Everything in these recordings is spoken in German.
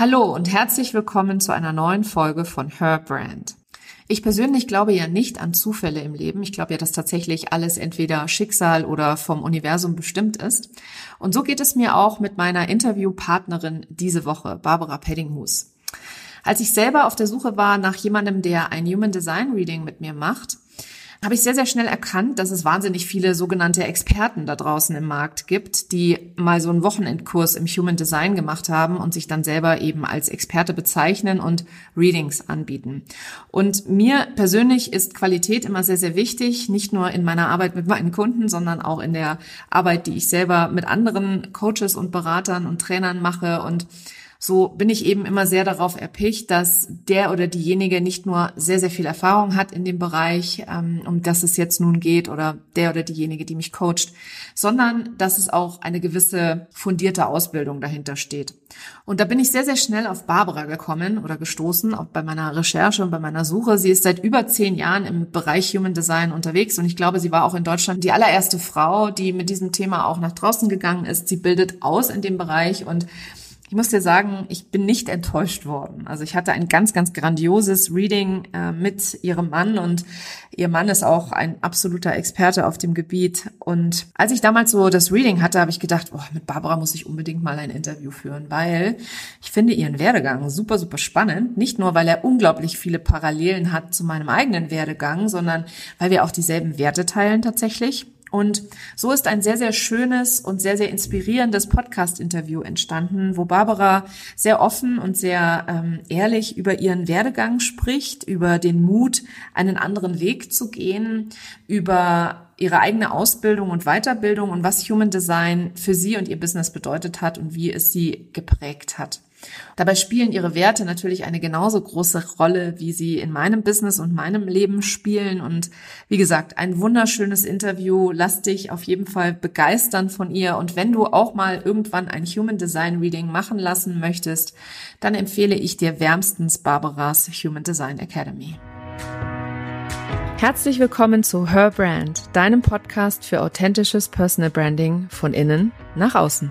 Hallo und herzlich willkommen zu einer neuen Folge von Her Brand. Ich persönlich glaube ja nicht an Zufälle im Leben. Ich glaube ja, dass tatsächlich alles entweder Schicksal oder vom Universum bestimmt ist. Und so geht es mir auch mit meiner Interviewpartnerin diese Woche, Barbara Peddinghus. Als ich selber auf der Suche war nach jemandem, der ein Human Design Reading mit mir macht, habe ich sehr, sehr schnell erkannt, dass es wahnsinnig viele sogenannte Experten da draußen im Markt gibt, die mal so einen Wochenendkurs im Human Design gemacht haben und sich dann selber eben als Experte bezeichnen und Readings anbieten. Und mir persönlich ist Qualität immer sehr, sehr wichtig, nicht nur in meiner Arbeit mit meinen Kunden, sondern auch in der Arbeit, die ich selber mit anderen Coaches und Beratern und Trainern mache und so bin ich eben immer sehr darauf erpicht, dass der oder diejenige nicht nur sehr, sehr viel Erfahrung hat in dem Bereich, ähm, um das es jetzt nun geht, oder der oder diejenige, die mich coacht, sondern dass es auch eine gewisse fundierte Ausbildung dahinter steht. Und da bin ich sehr, sehr schnell auf Barbara gekommen oder gestoßen, auch bei meiner Recherche und bei meiner Suche. Sie ist seit über zehn Jahren im Bereich Human Design unterwegs und ich glaube, sie war auch in Deutschland die allererste Frau, die mit diesem Thema auch nach draußen gegangen ist. Sie bildet aus in dem Bereich und ich muss dir sagen, ich bin nicht enttäuscht worden. Also ich hatte ein ganz, ganz grandioses Reading äh, mit ihrem Mann und ihr Mann ist auch ein absoluter Experte auf dem Gebiet. Und als ich damals so das Reading hatte, habe ich gedacht, oh, mit Barbara muss ich unbedingt mal ein Interview führen, weil ich finde ihren Werdegang super, super spannend. Nicht nur, weil er unglaublich viele Parallelen hat zu meinem eigenen Werdegang, sondern weil wir auch dieselben Werte teilen tatsächlich. Und so ist ein sehr, sehr schönes und sehr, sehr inspirierendes Podcast-Interview entstanden, wo Barbara sehr offen und sehr ähm, ehrlich über ihren Werdegang spricht, über den Mut, einen anderen Weg zu gehen, über ihre eigene Ausbildung und Weiterbildung und was Human Design für sie und ihr Business bedeutet hat und wie es sie geprägt hat. Dabei spielen ihre Werte natürlich eine genauso große Rolle, wie sie in meinem Business und meinem Leben spielen. Und wie gesagt, ein wunderschönes Interview. Lass dich auf jeden Fall begeistern von ihr. Und wenn du auch mal irgendwann ein Human Design Reading machen lassen möchtest, dann empfehle ich dir wärmstens Barbaras Human Design Academy. Herzlich willkommen zu Her Brand, deinem Podcast für authentisches Personal Branding von innen nach außen.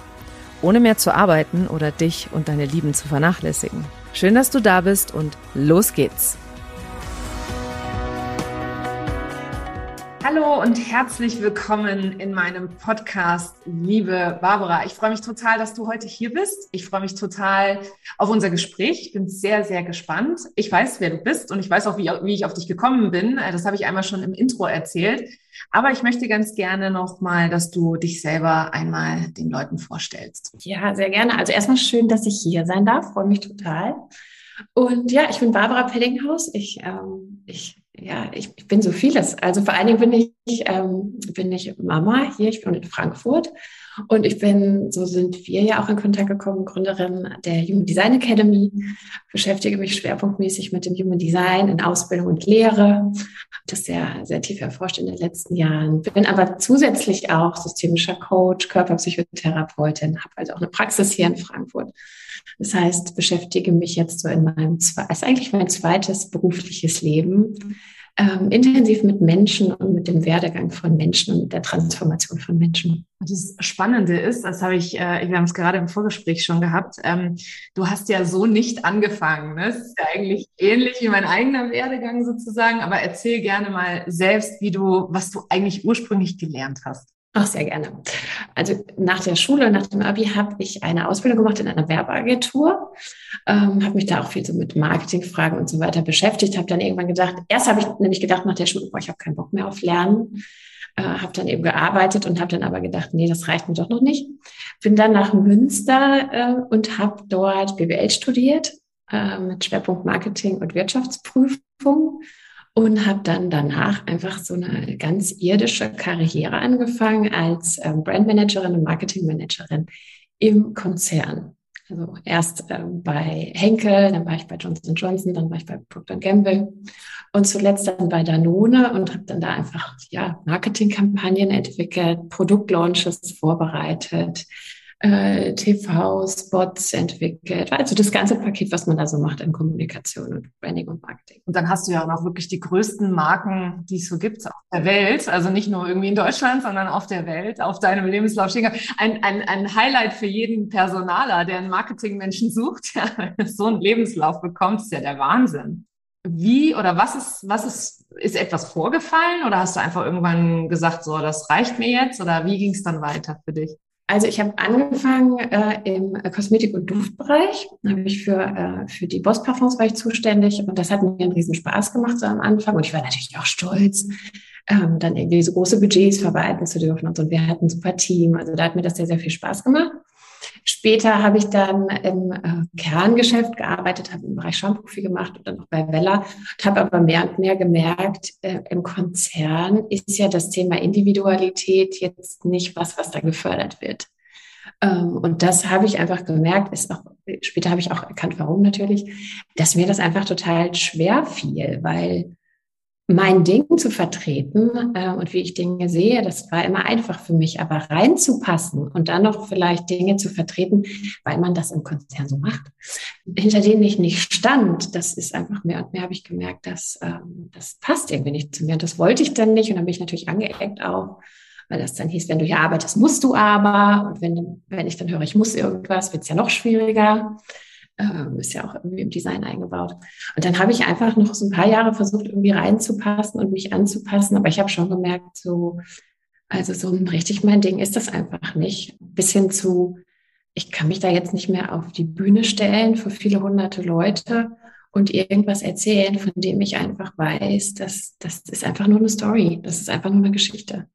Ohne mehr zu arbeiten oder dich und deine Lieben zu vernachlässigen. Schön, dass du da bist und los geht's. Hallo und herzlich willkommen in meinem Podcast, liebe Barbara. Ich freue mich total, dass du heute hier bist. Ich freue mich total auf unser Gespräch. Ich bin sehr, sehr gespannt. Ich weiß, wer du bist und ich weiß auch, wie, wie ich auf dich gekommen bin. Das habe ich einmal schon im Intro erzählt. Aber ich möchte ganz gerne nochmal, dass du dich selber einmal den Leuten vorstellst. Ja, sehr gerne. Also erstmal schön, dass ich hier sein darf. Freue mich total. Und ja, ich bin Barbara Peddinghaus. Ich, ähm, ich ja, ich, ich, bin so vieles. Also vor allen Dingen bin ich, ähm, bin ich Mama hier, ich bin in Frankfurt und ich bin, so sind wir ja auch in Kontakt gekommen, Gründerin der Human Design Academy, beschäftige mich schwerpunktmäßig mit dem Human Design in Ausbildung und Lehre, das sehr, sehr tief erforscht in den letzten Jahren, bin aber zusätzlich auch systemischer Coach, Körperpsychotherapeutin, habe also auch eine Praxis hier in Frankfurt. Das heißt, beschäftige mich jetzt so in meinem, ist eigentlich mein zweites berufliches Leben ähm, intensiv mit Menschen und mit dem Werdegang von Menschen und mit der Transformation von Menschen. Das Spannende ist, das habe ich, äh, wir haben es gerade im Vorgespräch schon gehabt, ähm, du hast ja so nicht angefangen. Ne? Das ist ja eigentlich ähnlich wie mein eigener Werdegang sozusagen, aber erzähl gerne mal selbst, wie du, was du eigentlich ursprünglich gelernt hast. Ach, sehr gerne. Also nach der Schule, nach dem Abi habe ich eine Ausbildung gemacht in einer Werbeagentur, ähm, habe mich da auch viel so mit Marketingfragen und so weiter beschäftigt, habe dann irgendwann gedacht, erst habe ich nämlich gedacht nach der Schule, boah, ich habe keinen Bock mehr auf Lernen, äh, habe dann eben gearbeitet und habe dann aber gedacht, nee, das reicht mir doch noch nicht. Bin dann nach Münster äh, und habe dort BWL studiert äh, mit Schwerpunkt Marketing und Wirtschaftsprüfung und habe dann danach einfach so eine ganz irdische Karriere angefangen als ähm, Brandmanagerin und Marketingmanagerin im Konzern. Also erst ähm, bei Henkel, dann war ich bei Johnson Johnson, dann war ich bei Procter Gamble und zuletzt dann bei Danone und habe dann da einfach ja Marketingkampagnen entwickelt, Produktlaunches vorbereitet, äh, TV-Spots entwickelt. Also das ganze Paket, was man da so macht in Kommunikation und Branding und Marketing. Und dann hast du ja auch wirklich die größten Marken, die es so gibt auf der Welt. Also nicht nur irgendwie in Deutschland, sondern auf der Welt, auf deinem Lebenslauf stehen. Ein, ein, ein Highlight für jeden Personaler, der einen Marketingmenschen sucht, ja, so einen Lebenslauf bekommt, ist ja der Wahnsinn. Wie oder was ist, was ist, ist etwas vorgefallen oder hast du einfach irgendwann gesagt, so, das reicht mir jetzt oder wie ging es dann weiter für dich? Also ich habe angefangen äh, im Kosmetik- und Duftbereich. Da habe ich für, äh, für die Boss Parfums war ich zuständig und das hat mir einen riesen Spaß gemacht so am Anfang und ich war natürlich auch stolz, ähm, dann irgendwie so große Budgets verwalten zu dürfen und so. Und wir hatten ein super Team. Also da hat mir das sehr, sehr viel Spaß gemacht. Später habe ich dann im äh, Kerngeschäft gearbeitet, habe im Bereich Shampoo gemacht und dann auch bei Vella und habe aber mehr und mehr gemerkt, äh, im Konzern ist ja das Thema Individualität jetzt nicht was, was da gefördert wird. Ähm, und das habe ich einfach gemerkt, ist auch, später habe ich auch erkannt, warum natürlich, dass mir das einfach total schwer fiel, weil mein Ding zu vertreten äh, und wie ich Dinge sehe, das war immer einfach für mich, aber reinzupassen und dann noch vielleicht Dinge zu vertreten, weil man das im Konzern so macht, hinter denen ich nicht stand, das ist einfach mehr und mehr habe ich gemerkt, dass ähm, das passt irgendwie nicht zu mir. Und das wollte ich dann nicht. Und dann bin ich natürlich angeeckt auch, weil das dann hieß, wenn du hier arbeitest, musst du aber. Und wenn, wenn ich dann höre, ich muss irgendwas, wird es ja noch schwieriger. Ähm, ist ja auch irgendwie im Design eingebaut. Und dann habe ich einfach noch so ein paar Jahre versucht, irgendwie reinzupassen und mich anzupassen. Aber ich habe schon gemerkt, so, also so richtig mein Ding ist das einfach nicht. Bis hin zu, ich kann mich da jetzt nicht mehr auf die Bühne stellen für viele hunderte Leute und irgendwas erzählen, von dem ich einfach weiß, dass das ist einfach nur eine Story, das ist einfach nur eine Geschichte.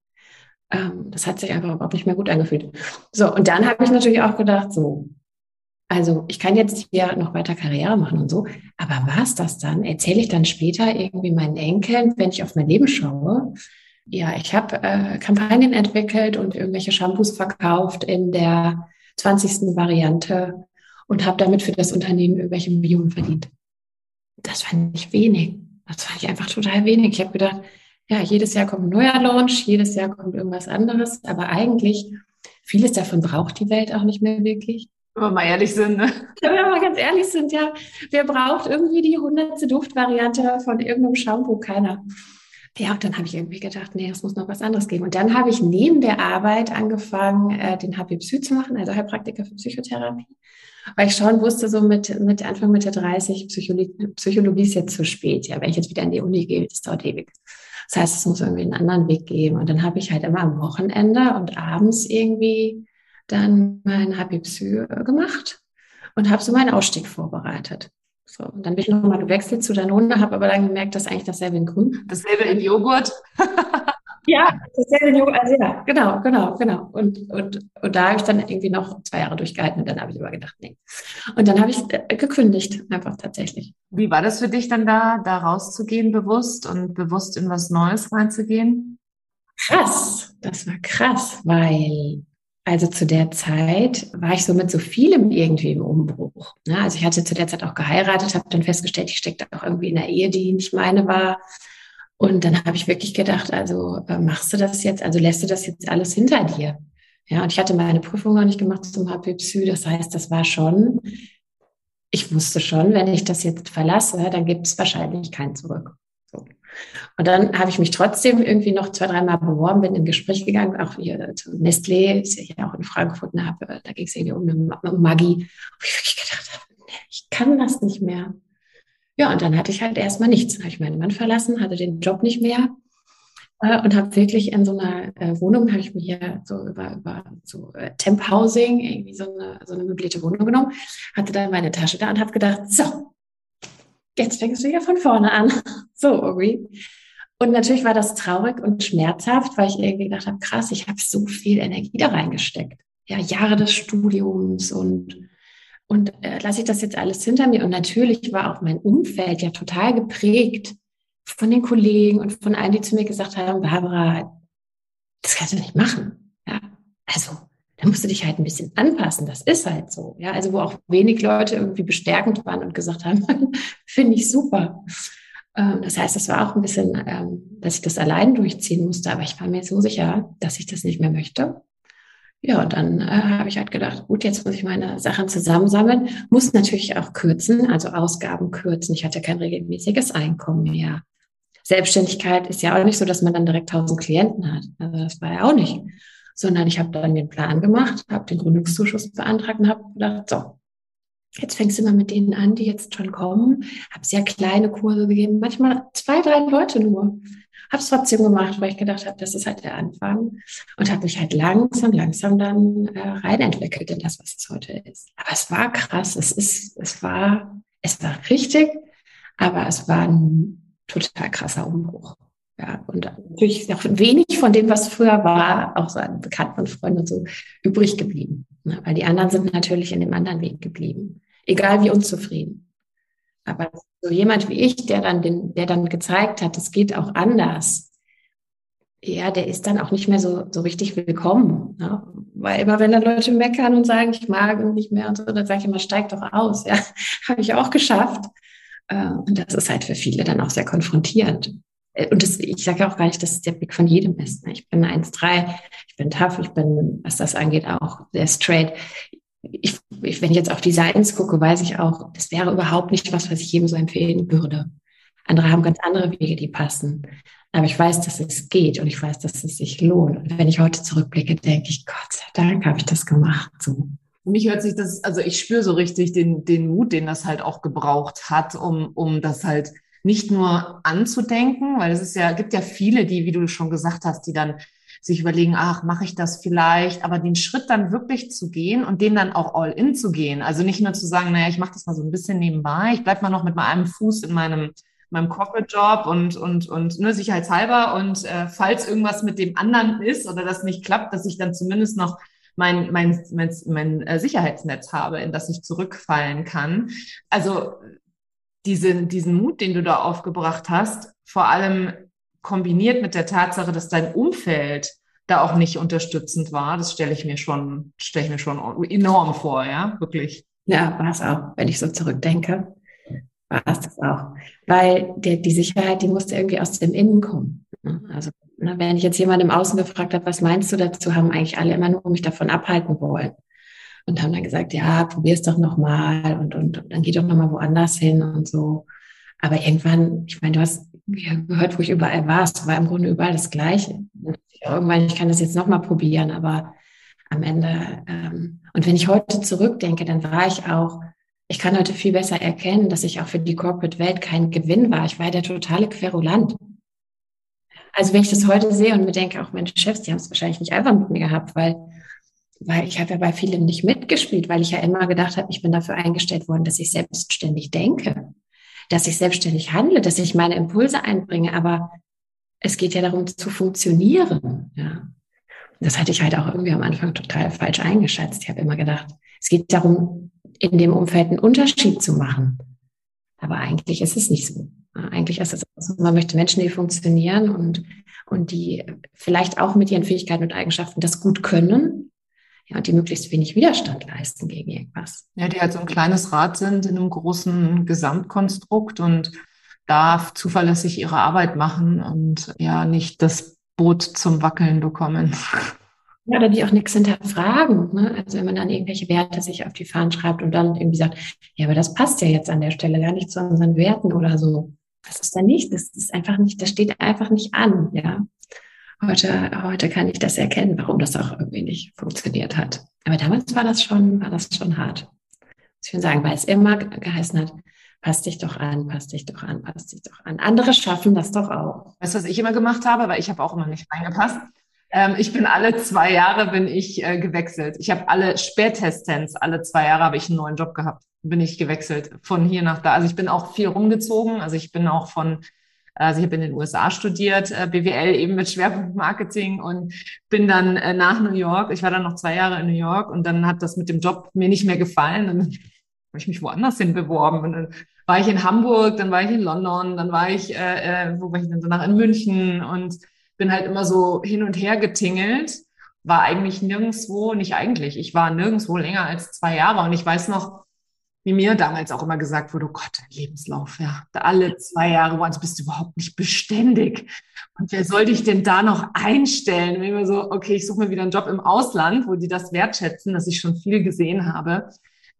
Ähm, das hat sich einfach überhaupt nicht mehr gut angefühlt. So, und dann habe ich natürlich auch gedacht, so, also ich kann jetzt hier noch weiter Karriere machen und so, aber was das dann? Erzähle ich dann später irgendwie meinen Enkeln, wenn ich auf mein Leben schaue? Ja, ich habe äh, Kampagnen entwickelt und irgendwelche Shampoos verkauft in der 20. Variante und habe damit für das Unternehmen irgendwelche Millionen verdient. Das fand ich wenig. Das fand ich einfach total wenig. Ich habe gedacht, ja, jedes Jahr kommt ein neuer Launch, jedes Jahr kommt irgendwas anderes, aber eigentlich vieles davon braucht die Welt auch nicht mehr wirklich. Wenn wir mal ehrlich sind, ne? Wenn wir mal ganz ehrlich sind, ja. Wer braucht irgendwie die hundertste Duftvariante von irgendeinem Shampoo? Keiner. Ja, und dann habe ich irgendwie gedacht, nee, es muss noch was anderes geben. Und dann habe ich neben der Arbeit angefangen, äh, den HP Psy zu machen, also Heilpraktiker für Psychotherapie. Weil ich schon wusste, so mit, mit Anfang Mitte 30, Psychologie, Psychologie ist jetzt zu spät. Ja, wenn ich jetzt wieder in die Uni gehe, ist dauert ewig. Das heißt, es muss irgendwie einen anderen Weg geben. Und dann habe ich halt immer am Wochenende und abends irgendwie dann mein HB-Psy gemacht und habe so meinen Ausstieg vorbereitet. So, und dann bin ich nochmal gewechselt zu Danone, habe aber dann gemerkt, dass eigentlich dasselbe in Grün. Dasselbe in Joghurt. ja, dasselbe in Joghurt. Also ja, genau, genau, genau. Und, und, und da habe ich dann irgendwie noch zwei Jahre durchgehalten und dann habe ich immer gedacht, nee. Und dann habe ich äh, gekündigt, einfach tatsächlich. Wie war das für dich dann da, da rauszugehen bewusst und bewusst in was Neues reinzugehen? Krass, das war krass, weil also zu der Zeit war ich so mit so vielem irgendwie im Umbruch. Ne? Also ich hatte zu der Zeit auch geheiratet, habe dann festgestellt, ich steckte auch irgendwie in einer Ehe, die nicht meine war. Und dann habe ich wirklich gedacht, also äh, machst du das jetzt, also lässt du das jetzt alles hinter dir? Ja, und ich hatte meine Prüfung noch nicht gemacht zum HP Psy. Das heißt, das war schon, ich wusste schon, wenn ich das jetzt verlasse, dann gibt es wahrscheinlich kein Zurück. Und dann habe ich mich trotzdem irgendwie noch zwei, dreimal beworben, bin in Gespräch gegangen, auch hier zu Nestlé, ist ja hier auch in Frankfurt, habe, da ging es irgendwie um, eine, um Magie. Wo ich wirklich gedacht habe, ich kann das nicht mehr. Ja, und dann hatte ich halt erstmal nichts. Dann habe ich meinen Mann verlassen, hatte den Job nicht mehr äh, und habe wirklich in so einer äh, Wohnung, habe ich mir hier so über, über so äh, Temp Housing, irgendwie so eine, so eine möblierte Wohnung genommen, hatte dann meine Tasche da und habe gedacht, so, jetzt fängst du ja von vorne an. So irgendwie. Und natürlich war das traurig und schmerzhaft, weil ich irgendwie gedacht habe, krass, ich habe so viel Energie da reingesteckt. Ja, Jahre des Studiums und und äh, lasse ich das jetzt alles hinter mir. Und natürlich war auch mein Umfeld ja total geprägt von den Kollegen und von allen, die zu mir gesagt haben, Barbara, das kannst du nicht machen. Ja, also da musst du dich halt ein bisschen anpassen. Das ist halt so. Ja, also wo auch wenig Leute irgendwie bestärkend waren und gesagt haben, finde ich super. Ähm, das heißt, es war auch ein bisschen, ähm, dass ich das allein durchziehen musste, aber ich war mir so sicher, dass ich das nicht mehr möchte. Ja, und dann äh, habe ich halt gedacht, gut, jetzt muss ich meine Sachen zusammensammeln, muss natürlich auch kürzen, also Ausgaben kürzen. Ich hatte kein regelmäßiges Einkommen mehr. Selbstständigkeit ist ja auch nicht so, dass man dann direkt tausend Klienten hat. Also das war ja auch nicht sondern ich habe dann den Plan gemacht, habe den Gründungszuschuss beantragt und habe gedacht, so, jetzt fängst du mal mit denen an, die jetzt schon kommen. Habe sehr kleine Kurse gegeben, manchmal zwei, drei Leute nur. Habe es trotzdem gemacht, weil ich gedacht habe, das ist halt der Anfang und habe mich halt langsam, langsam dann äh, reinentwickelt in das, was es heute ist. Aber es war krass, es ist, es war, es war richtig, aber es war ein total krasser Umbruch. Ja, und natürlich auch wenig von dem, was früher war, auch so an Bekannten und Freunden und so übrig geblieben. Ne? Weil die anderen sind natürlich in dem anderen Weg geblieben. Egal wie unzufrieden. Aber so jemand wie ich, der dann den, der dann gezeigt hat, es geht auch anders. Ja, der ist dann auch nicht mehr so, so richtig willkommen. Ne? Weil immer, wenn dann Leute meckern und sagen, ich mag nicht mehr und so, dann sage ich immer, steig doch aus. Ja, habe ich auch geschafft. Äh, und das ist halt für viele dann auch sehr konfrontierend. Äh, und das, ich sage auch gar nicht, dass es der Blick von jedem ist. Ne? Ich bin 1,3, ich bin tough, ich bin, was das angeht, auch sehr straight. Ich, ich, wenn ich jetzt auf Designs gucke, weiß ich auch, das wäre überhaupt nicht was, was ich jedem so empfehlen würde. Andere haben ganz andere Wege, die passen. Aber ich weiß, dass es geht und ich weiß, dass es sich lohnt. Und wenn ich heute zurückblicke, denke ich, Gott sei Dank habe ich das gemacht. So. Mich hört sich das, also ich spüre so richtig den, den Mut, den das halt auch gebraucht hat, um, um das halt nicht nur anzudenken, weil es ist ja, gibt ja viele, die, wie du schon gesagt hast, die dann sich überlegen, ach, mache ich das vielleicht, aber den Schritt dann wirklich zu gehen und den dann auch all in zu gehen. Also nicht nur zu sagen, naja, ich mache das mal so ein bisschen nebenbei, ich bleib mal noch mit meinem Fuß in meinem meinem Corporate Job und und und ne, sicherheitshalber und äh, falls irgendwas mit dem anderen ist oder das nicht klappt, dass ich dann zumindest noch mein mein mein, mein äh, Sicherheitsnetz habe, in das ich zurückfallen kann. Also diese, diesen Mut, den du da aufgebracht hast, vor allem kombiniert mit der Tatsache, dass dein Umfeld da auch nicht unterstützend war, das stelle ich mir schon, stelle ich mir schon enorm vor, ja, wirklich. Ja, war es auch, wenn ich so zurückdenke, war es das auch. Weil der, die Sicherheit, die musste irgendwie aus dem Innen kommen. Ne? Also, wenn ich jetzt jemand im Außen gefragt habe, was meinst du dazu, haben eigentlich alle immer nur mich davon abhalten wollen und haben dann gesagt, ja, probier's doch nochmal und, und, und dann geh doch nochmal woanders hin und so. Aber irgendwann, ich meine, du hast gehört, wo ich überall war, es war im Grunde überall das Gleiche. Irgendwann, ich kann das jetzt nochmal probieren, aber am Ende, ähm, und wenn ich heute zurückdenke, dann war ich auch, ich kann heute viel besser erkennen, dass ich auch für die Corporate-Welt kein Gewinn war. Ich war der totale Querulant. Also wenn ich das heute sehe und mir denke, auch meine Chefs, die haben es wahrscheinlich nicht einfach mit mir gehabt, weil weil ich habe ja bei vielen nicht mitgespielt, weil ich ja immer gedacht habe, ich bin dafür eingestellt worden, dass ich selbstständig denke, dass ich selbstständig handle, dass ich meine Impulse einbringe. Aber es geht ja darum zu funktionieren. Ja. Das hatte ich halt auch irgendwie am Anfang total falsch eingeschätzt. Ich habe immer gedacht, es geht darum, in dem Umfeld einen Unterschied zu machen. Aber eigentlich ist es nicht so. Eigentlich ist es so, man möchte Menschen, die funktionieren und, und die vielleicht auch mit ihren Fähigkeiten und Eigenschaften das gut können, ja, die möglichst wenig Widerstand leisten gegen irgendwas. Ja, die halt so ein kleines Rad sind in einem großen Gesamtkonstrukt und da zuverlässig ihre Arbeit machen und ja nicht das Boot zum Wackeln bekommen. Ja, oder die auch nichts hinterfragen. Ne? Also wenn man dann irgendwelche Werte sich auf die Fahnen schreibt und dann irgendwie sagt, ja, aber das passt ja jetzt an der Stelle gar nicht zu unseren Werten oder so. Das ist da nicht, das ist einfach nicht, das steht einfach nicht an, ja. Heute, heute kann ich das erkennen, warum das auch irgendwie nicht funktioniert hat. Aber damals war das schon, war das schon hart. Muss ich schon sagen, weil es immer geheißen hat, passt dich doch an, passt dich doch an, passt dich doch an. Andere schaffen das doch auch. Weißt du, was ich immer gemacht habe? Weil ich habe auch immer nicht reingepasst. Ähm, ich bin alle zwei Jahre bin ich äh, gewechselt. Ich habe alle Spättestens, alle zwei Jahre habe ich einen neuen Job gehabt. Bin ich gewechselt von hier nach da. Also ich bin auch viel rumgezogen. Also ich bin auch von also ich habe in den USA studiert, äh, BWL eben mit Schwerpunkt Marketing und bin dann äh, nach New York. Ich war dann noch zwei Jahre in New York und dann hat das mit dem Job mir nicht mehr gefallen. Und dann habe ich mich woanders hin beworben. Und dann war ich in Hamburg, dann war ich in London, dann war ich, äh, äh wo war ich denn danach in München und bin halt immer so hin und her getingelt war eigentlich nirgendwo, nicht eigentlich, ich war nirgendwo länger als zwei Jahre und ich weiß noch, wie mir damals auch immer gesagt wurde, oh Gott, dein Lebenslauf, ja, alle zwei Jahre, woanders bist du überhaupt nicht beständig. Und wer soll dich denn da noch einstellen? Und immer so, okay, ich suche mir wieder einen Job im Ausland, wo die das wertschätzen, dass ich schon viel gesehen habe.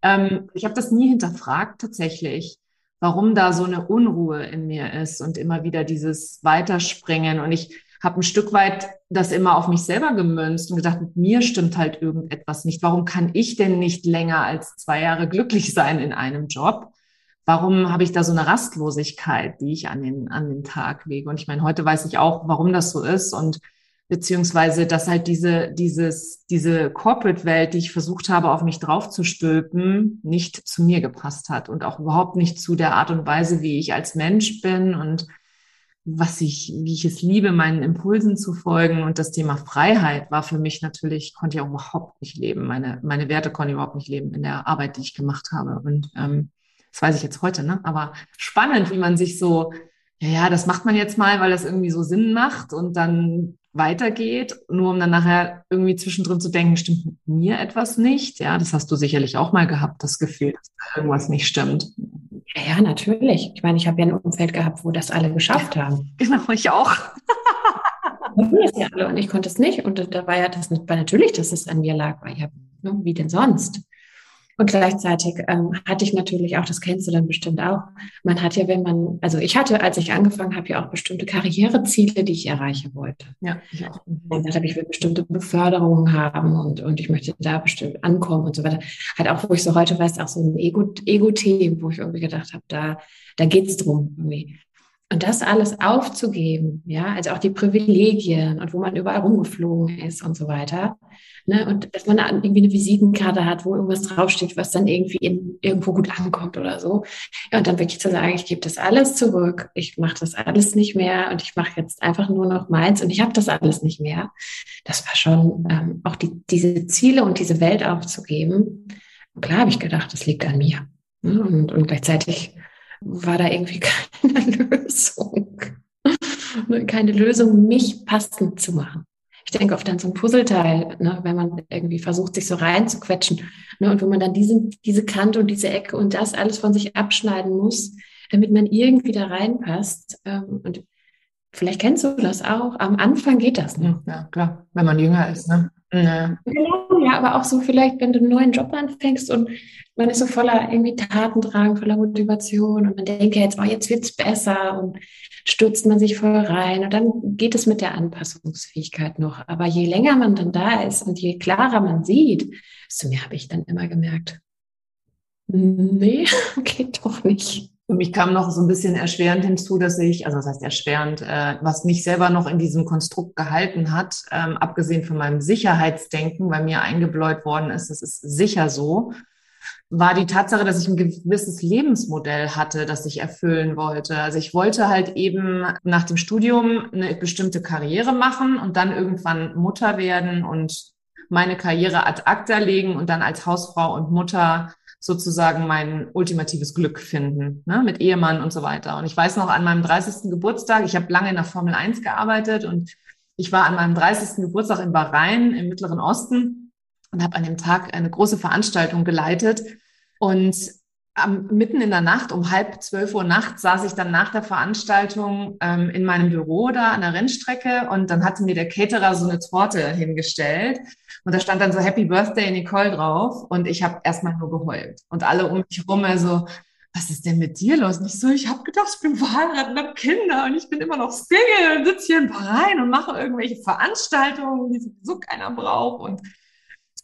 Ähm, ich habe das nie hinterfragt tatsächlich, warum da so eine Unruhe in mir ist und immer wieder dieses Weiterspringen. Und ich habe ein Stück weit das immer auf mich selber gemünzt und gedacht, mit mir stimmt halt irgendetwas nicht. Warum kann ich denn nicht länger als zwei Jahre glücklich sein in einem Job? Warum habe ich da so eine Rastlosigkeit, die ich an den, an den Tag lege? Und ich meine, heute weiß ich auch, warum das so ist und beziehungsweise, dass halt diese, dieses, diese Corporate-Welt, die ich versucht habe, auf mich draufzustülpen, nicht zu mir gepasst hat und auch überhaupt nicht zu der Art und Weise, wie ich als Mensch bin und was ich, wie ich es liebe, meinen Impulsen zu folgen. Und das Thema Freiheit war für mich natürlich, konnte ich auch überhaupt nicht leben. Meine, meine Werte konnte ich überhaupt nicht leben in der Arbeit, die ich gemacht habe. Und ähm, das weiß ich jetzt heute, ne? Aber spannend, wie man sich so, ja, ja, das macht man jetzt mal, weil das irgendwie so Sinn macht und dann weitergeht, nur um dann nachher irgendwie zwischendrin zu denken, stimmt mit mir etwas nicht? Ja, das hast du sicherlich auch mal gehabt, das Gefühl, dass irgendwas nicht stimmt. Ja, natürlich. Ich meine, ich habe ja ein Umfeld gehabt, wo das alle geschafft haben. Genau, ich auch. und ich konnte es nicht. Und da war ja das war natürlich, dass es an mir lag, weil ja, ne, wie denn sonst? Und gleichzeitig ähm, hatte ich natürlich auch, das kennst du dann bestimmt auch, man hat ja, wenn man, also ich hatte, als ich angefangen habe, ja auch bestimmte Karriereziele, die ich erreichen wollte. Ja, ich auch. Dann gesagt habe, ich will bestimmte Beförderungen haben und, und ich möchte da bestimmt ankommen und so weiter. Halt auch, wo ich so heute weiß, auch so ein Ego-Themen, wo ich irgendwie gedacht habe, da, da geht's drum irgendwie. Und das alles aufzugeben, ja, also auch die Privilegien und wo man überall rumgeflogen ist und so weiter. Ne? Und dass man irgendwie eine Visitenkarte hat, wo irgendwas draufsteht, was dann irgendwie in, irgendwo gut ankommt oder so. Ja, und dann wirklich zu sagen, ich gebe das alles zurück, ich mache das alles nicht mehr und ich mache jetzt einfach nur noch meins und ich habe das alles nicht mehr. Das war schon ähm, auch die, diese Ziele und diese Welt aufzugeben. Klar habe ich gedacht, das liegt an mir. Ne? Und, und gleichzeitig war da irgendwie keine Lösung. keine Lösung, mich passend zu machen. Ich denke oft an so ein Puzzleteil, ne, wenn man irgendwie versucht, sich so reinzuquetschen. Ne, und wo man dann diesen, diese Kante und diese Ecke und das alles von sich abschneiden muss, damit man irgendwie da reinpasst. Ähm, und vielleicht kennst du das auch. Am Anfang geht das nicht. Ja, klar, wenn man jünger ist. Ne? Ja. Genau, ja, aber auch so vielleicht, wenn du einen neuen Job anfängst und man ist so voller irgendwie Tatendrang, voller Motivation und man denkt jetzt, oh, jetzt wird's besser und stürzt man sich voll rein und dann geht es mit der Anpassungsfähigkeit noch. Aber je länger man dann da ist und je klarer man sieht, desto mehr habe ich dann immer gemerkt, nee, geht doch nicht. Für mich kam noch so ein bisschen erschwerend hinzu, dass ich, also das heißt erschwerend, äh, was mich selber noch in diesem Konstrukt gehalten hat, ähm, abgesehen von meinem Sicherheitsdenken, weil mir eingebläut worden ist, es ist sicher so, war die Tatsache, dass ich ein gewisses Lebensmodell hatte, das ich erfüllen wollte. Also ich wollte halt eben nach dem Studium eine bestimmte Karriere machen und dann irgendwann Mutter werden und meine Karriere ad acta legen und dann als Hausfrau und Mutter sozusagen mein ultimatives Glück finden, ne, mit Ehemann und so weiter. Und ich weiß noch an meinem 30. Geburtstag, ich habe lange in der Formel 1 gearbeitet und ich war an meinem 30. Geburtstag in Bahrain im Mittleren Osten und habe an dem Tag eine große Veranstaltung geleitet. Und am, mitten in der Nacht, um halb zwölf Uhr nachts, saß ich dann nach der Veranstaltung ähm, in meinem Büro da an der Rennstrecke und dann hatte mir der Caterer so eine Torte hingestellt und da stand dann so Happy Birthday Nicole drauf und ich habe erstmal nur geheult und alle um mich herum so, was ist denn mit dir los? Nicht so, ich habe gedacht, ich bin verheiratet und habe Kinder und ich bin immer noch Single und sitze hier in Bahrain und mache irgendwelche Veranstaltungen, die sowieso keiner braucht und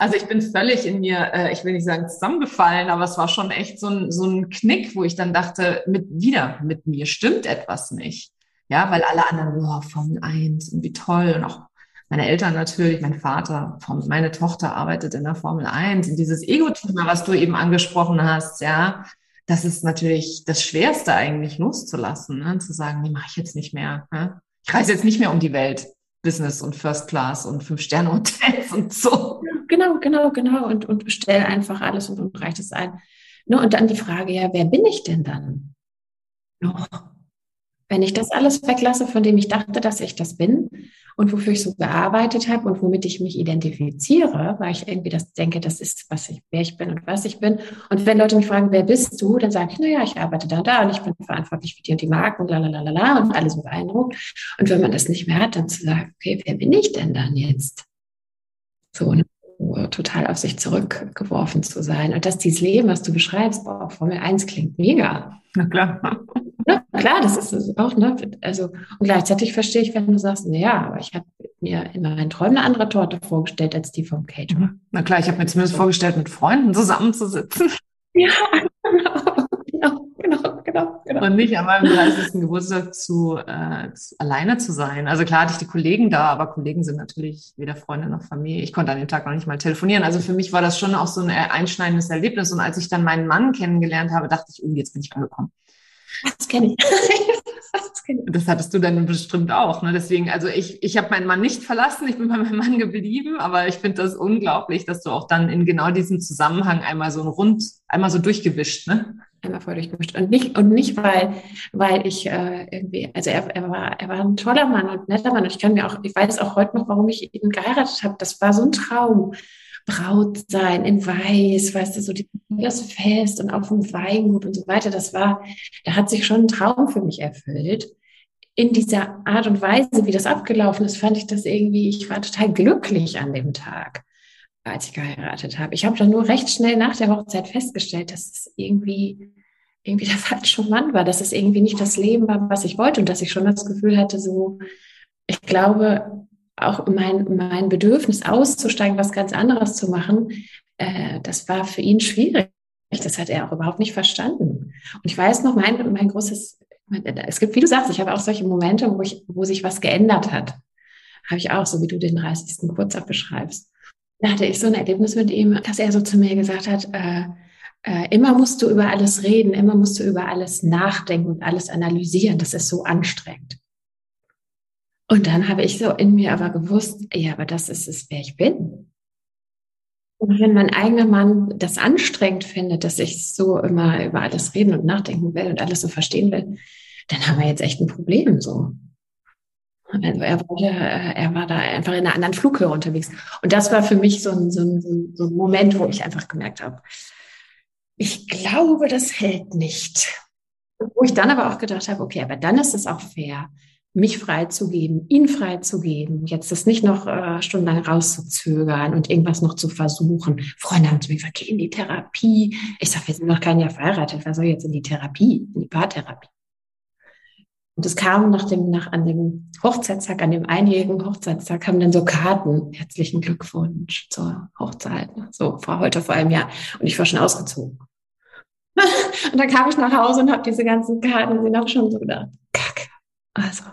also ich bin völlig in mir, äh, ich will nicht sagen zusammengefallen, aber es war schon echt so ein, so ein Knick, wo ich dann dachte, mit wieder, mit mir stimmt etwas nicht. Ja, weil alle anderen, oh, Formel 1 und wie toll und auch meine Eltern natürlich, mein Vater, meine Tochter arbeitet in der Formel 1 und dieses Ego-Thema, was du eben angesprochen hast, ja, das ist natürlich das Schwerste eigentlich loszulassen, ne? zu sagen, nee, mache ich jetzt nicht mehr. Ne? Ich reise jetzt nicht mehr um die Welt. Business und First Class und Fünf-Sterne-Hotels und so. Genau, genau, genau. Und, und bestell einfach alles und, und reicht es ein. No, und dann die Frage, ja, wer bin ich denn dann? Noch. Wenn ich das alles weglasse, von dem ich dachte, dass ich das bin, und wofür ich so gearbeitet habe und womit ich mich identifiziere, weil ich irgendwie das denke, das ist, was ich, wer ich bin und was ich bin. Und wenn Leute mich fragen, wer bist du, dann sage ich, naja, ich arbeite da und da und ich bin verantwortlich für die und die Marken, la la la la und alles so beeindruckt. Und wenn man das nicht mehr hat, dann zu sagen, okay, wer bin ich denn dann jetzt? So, ne? Total auf sich zurückgeworfen zu sein. Und dass dieses Leben, was du beschreibst, boah, Formel 1 klingt mega. Na klar. Ja, klar, das ist auch, ne? Also, und gleichzeitig verstehe ich, wenn du sagst, na ja, aber ich habe mir in meinen Träumen eine andere Torte vorgestellt als die vom Caterer. Mhm. Na klar, ich habe mir zumindest vorgestellt, mit Freunden zusammenzusitzen. Ja, genau, genau, genau. Und nicht an meinem 30. Geburtstag zu, äh, zu, alleine zu sein. Also klar hatte ich die Kollegen da, aber Kollegen sind natürlich weder Freunde noch Familie. Ich konnte an dem Tag noch nicht mal telefonieren. Also für mich war das schon auch so ein einschneidendes Erlebnis. Und als ich dann meinen Mann kennengelernt habe, dachte ich, oh, jetzt bin ich angekommen. Das kenne ich. das, hattest du dann bestimmt auch. Ne? Deswegen, also ich, ich habe meinen Mann nicht verlassen, ich bin bei meinem Mann geblieben, aber ich finde das unglaublich, dass du auch dann in genau diesem Zusammenhang einmal so ein Rund, einmal so durchgewischt, ne? Einmal voll durchgemischt. Und nicht, und nicht weil, weil ich äh, irgendwie, also er, er, war, er war ein toller Mann und netter Mann. Und ich kann mir auch, ich weiß auch heute noch, warum ich ihn geheiratet habe. Das war so ein Traum. Braut sein in Weiß, weißt du, so das Fest und auf dem Weingut und so weiter. Das war, da hat sich schon ein Traum für mich erfüllt. In dieser Art und Weise, wie das abgelaufen ist, fand ich das irgendwie, ich war total glücklich an dem Tag, als ich geheiratet habe. Ich habe dann nur recht schnell nach der Hochzeit festgestellt, dass es irgendwie, irgendwie der falsche Mann war, dass es irgendwie nicht das Leben war, was ich wollte und dass ich schon das Gefühl hatte, so, ich glaube, auch mein, mein Bedürfnis auszusteigen, was ganz anderes zu machen, äh, das war für ihn schwierig. Das hat er auch überhaupt nicht verstanden. Und ich weiß noch, mein, mein großes, es gibt, wie du sagst, ich habe auch solche Momente, wo, ich, wo sich was geändert hat. Habe ich auch, so wie du den 30. Geburtstag beschreibst. Da hatte ich so ein Erlebnis mit ihm, dass er so zu mir gesagt hat, äh, äh, immer musst du über alles reden, immer musst du über alles nachdenken und alles analysieren. Das ist so anstrengend. Und dann habe ich so in mir aber gewusst, ja, aber das ist es, wer ich bin. Und wenn mein eigener Mann das anstrengend findet, dass ich so immer über alles reden und nachdenken will und alles so verstehen will, dann haben wir jetzt echt ein Problem so. Also er, wollte, er war da einfach in einer anderen Flughöhe unterwegs. Und das war für mich so ein, so ein, so ein Moment, wo ich einfach gemerkt habe, ich glaube, das hält nicht. Wo ich dann aber auch gedacht habe, okay, aber dann ist es auch fair, mich freizugeben, ihn freizugeben, jetzt das nicht noch äh, stundenlang rauszuzögern und irgendwas noch zu versuchen. Freunde haben zu mir gesagt, geh in die Therapie. Ich sage, wir sind noch kein Jahr verheiratet, wer soll jetzt in die Therapie, in die Paartherapie? Und es kam nach dem, nach, an dem Hochzeitstag, an dem einjährigen Hochzeitstag, kamen dann so Karten, herzlichen Glückwunsch zur Hochzeit, so vor heute vor einem Jahr. Und ich war schon ausgezogen. und dann kam ich nach Hause und habe diese ganzen Karten sie noch schon so gedacht, Kacke. Also,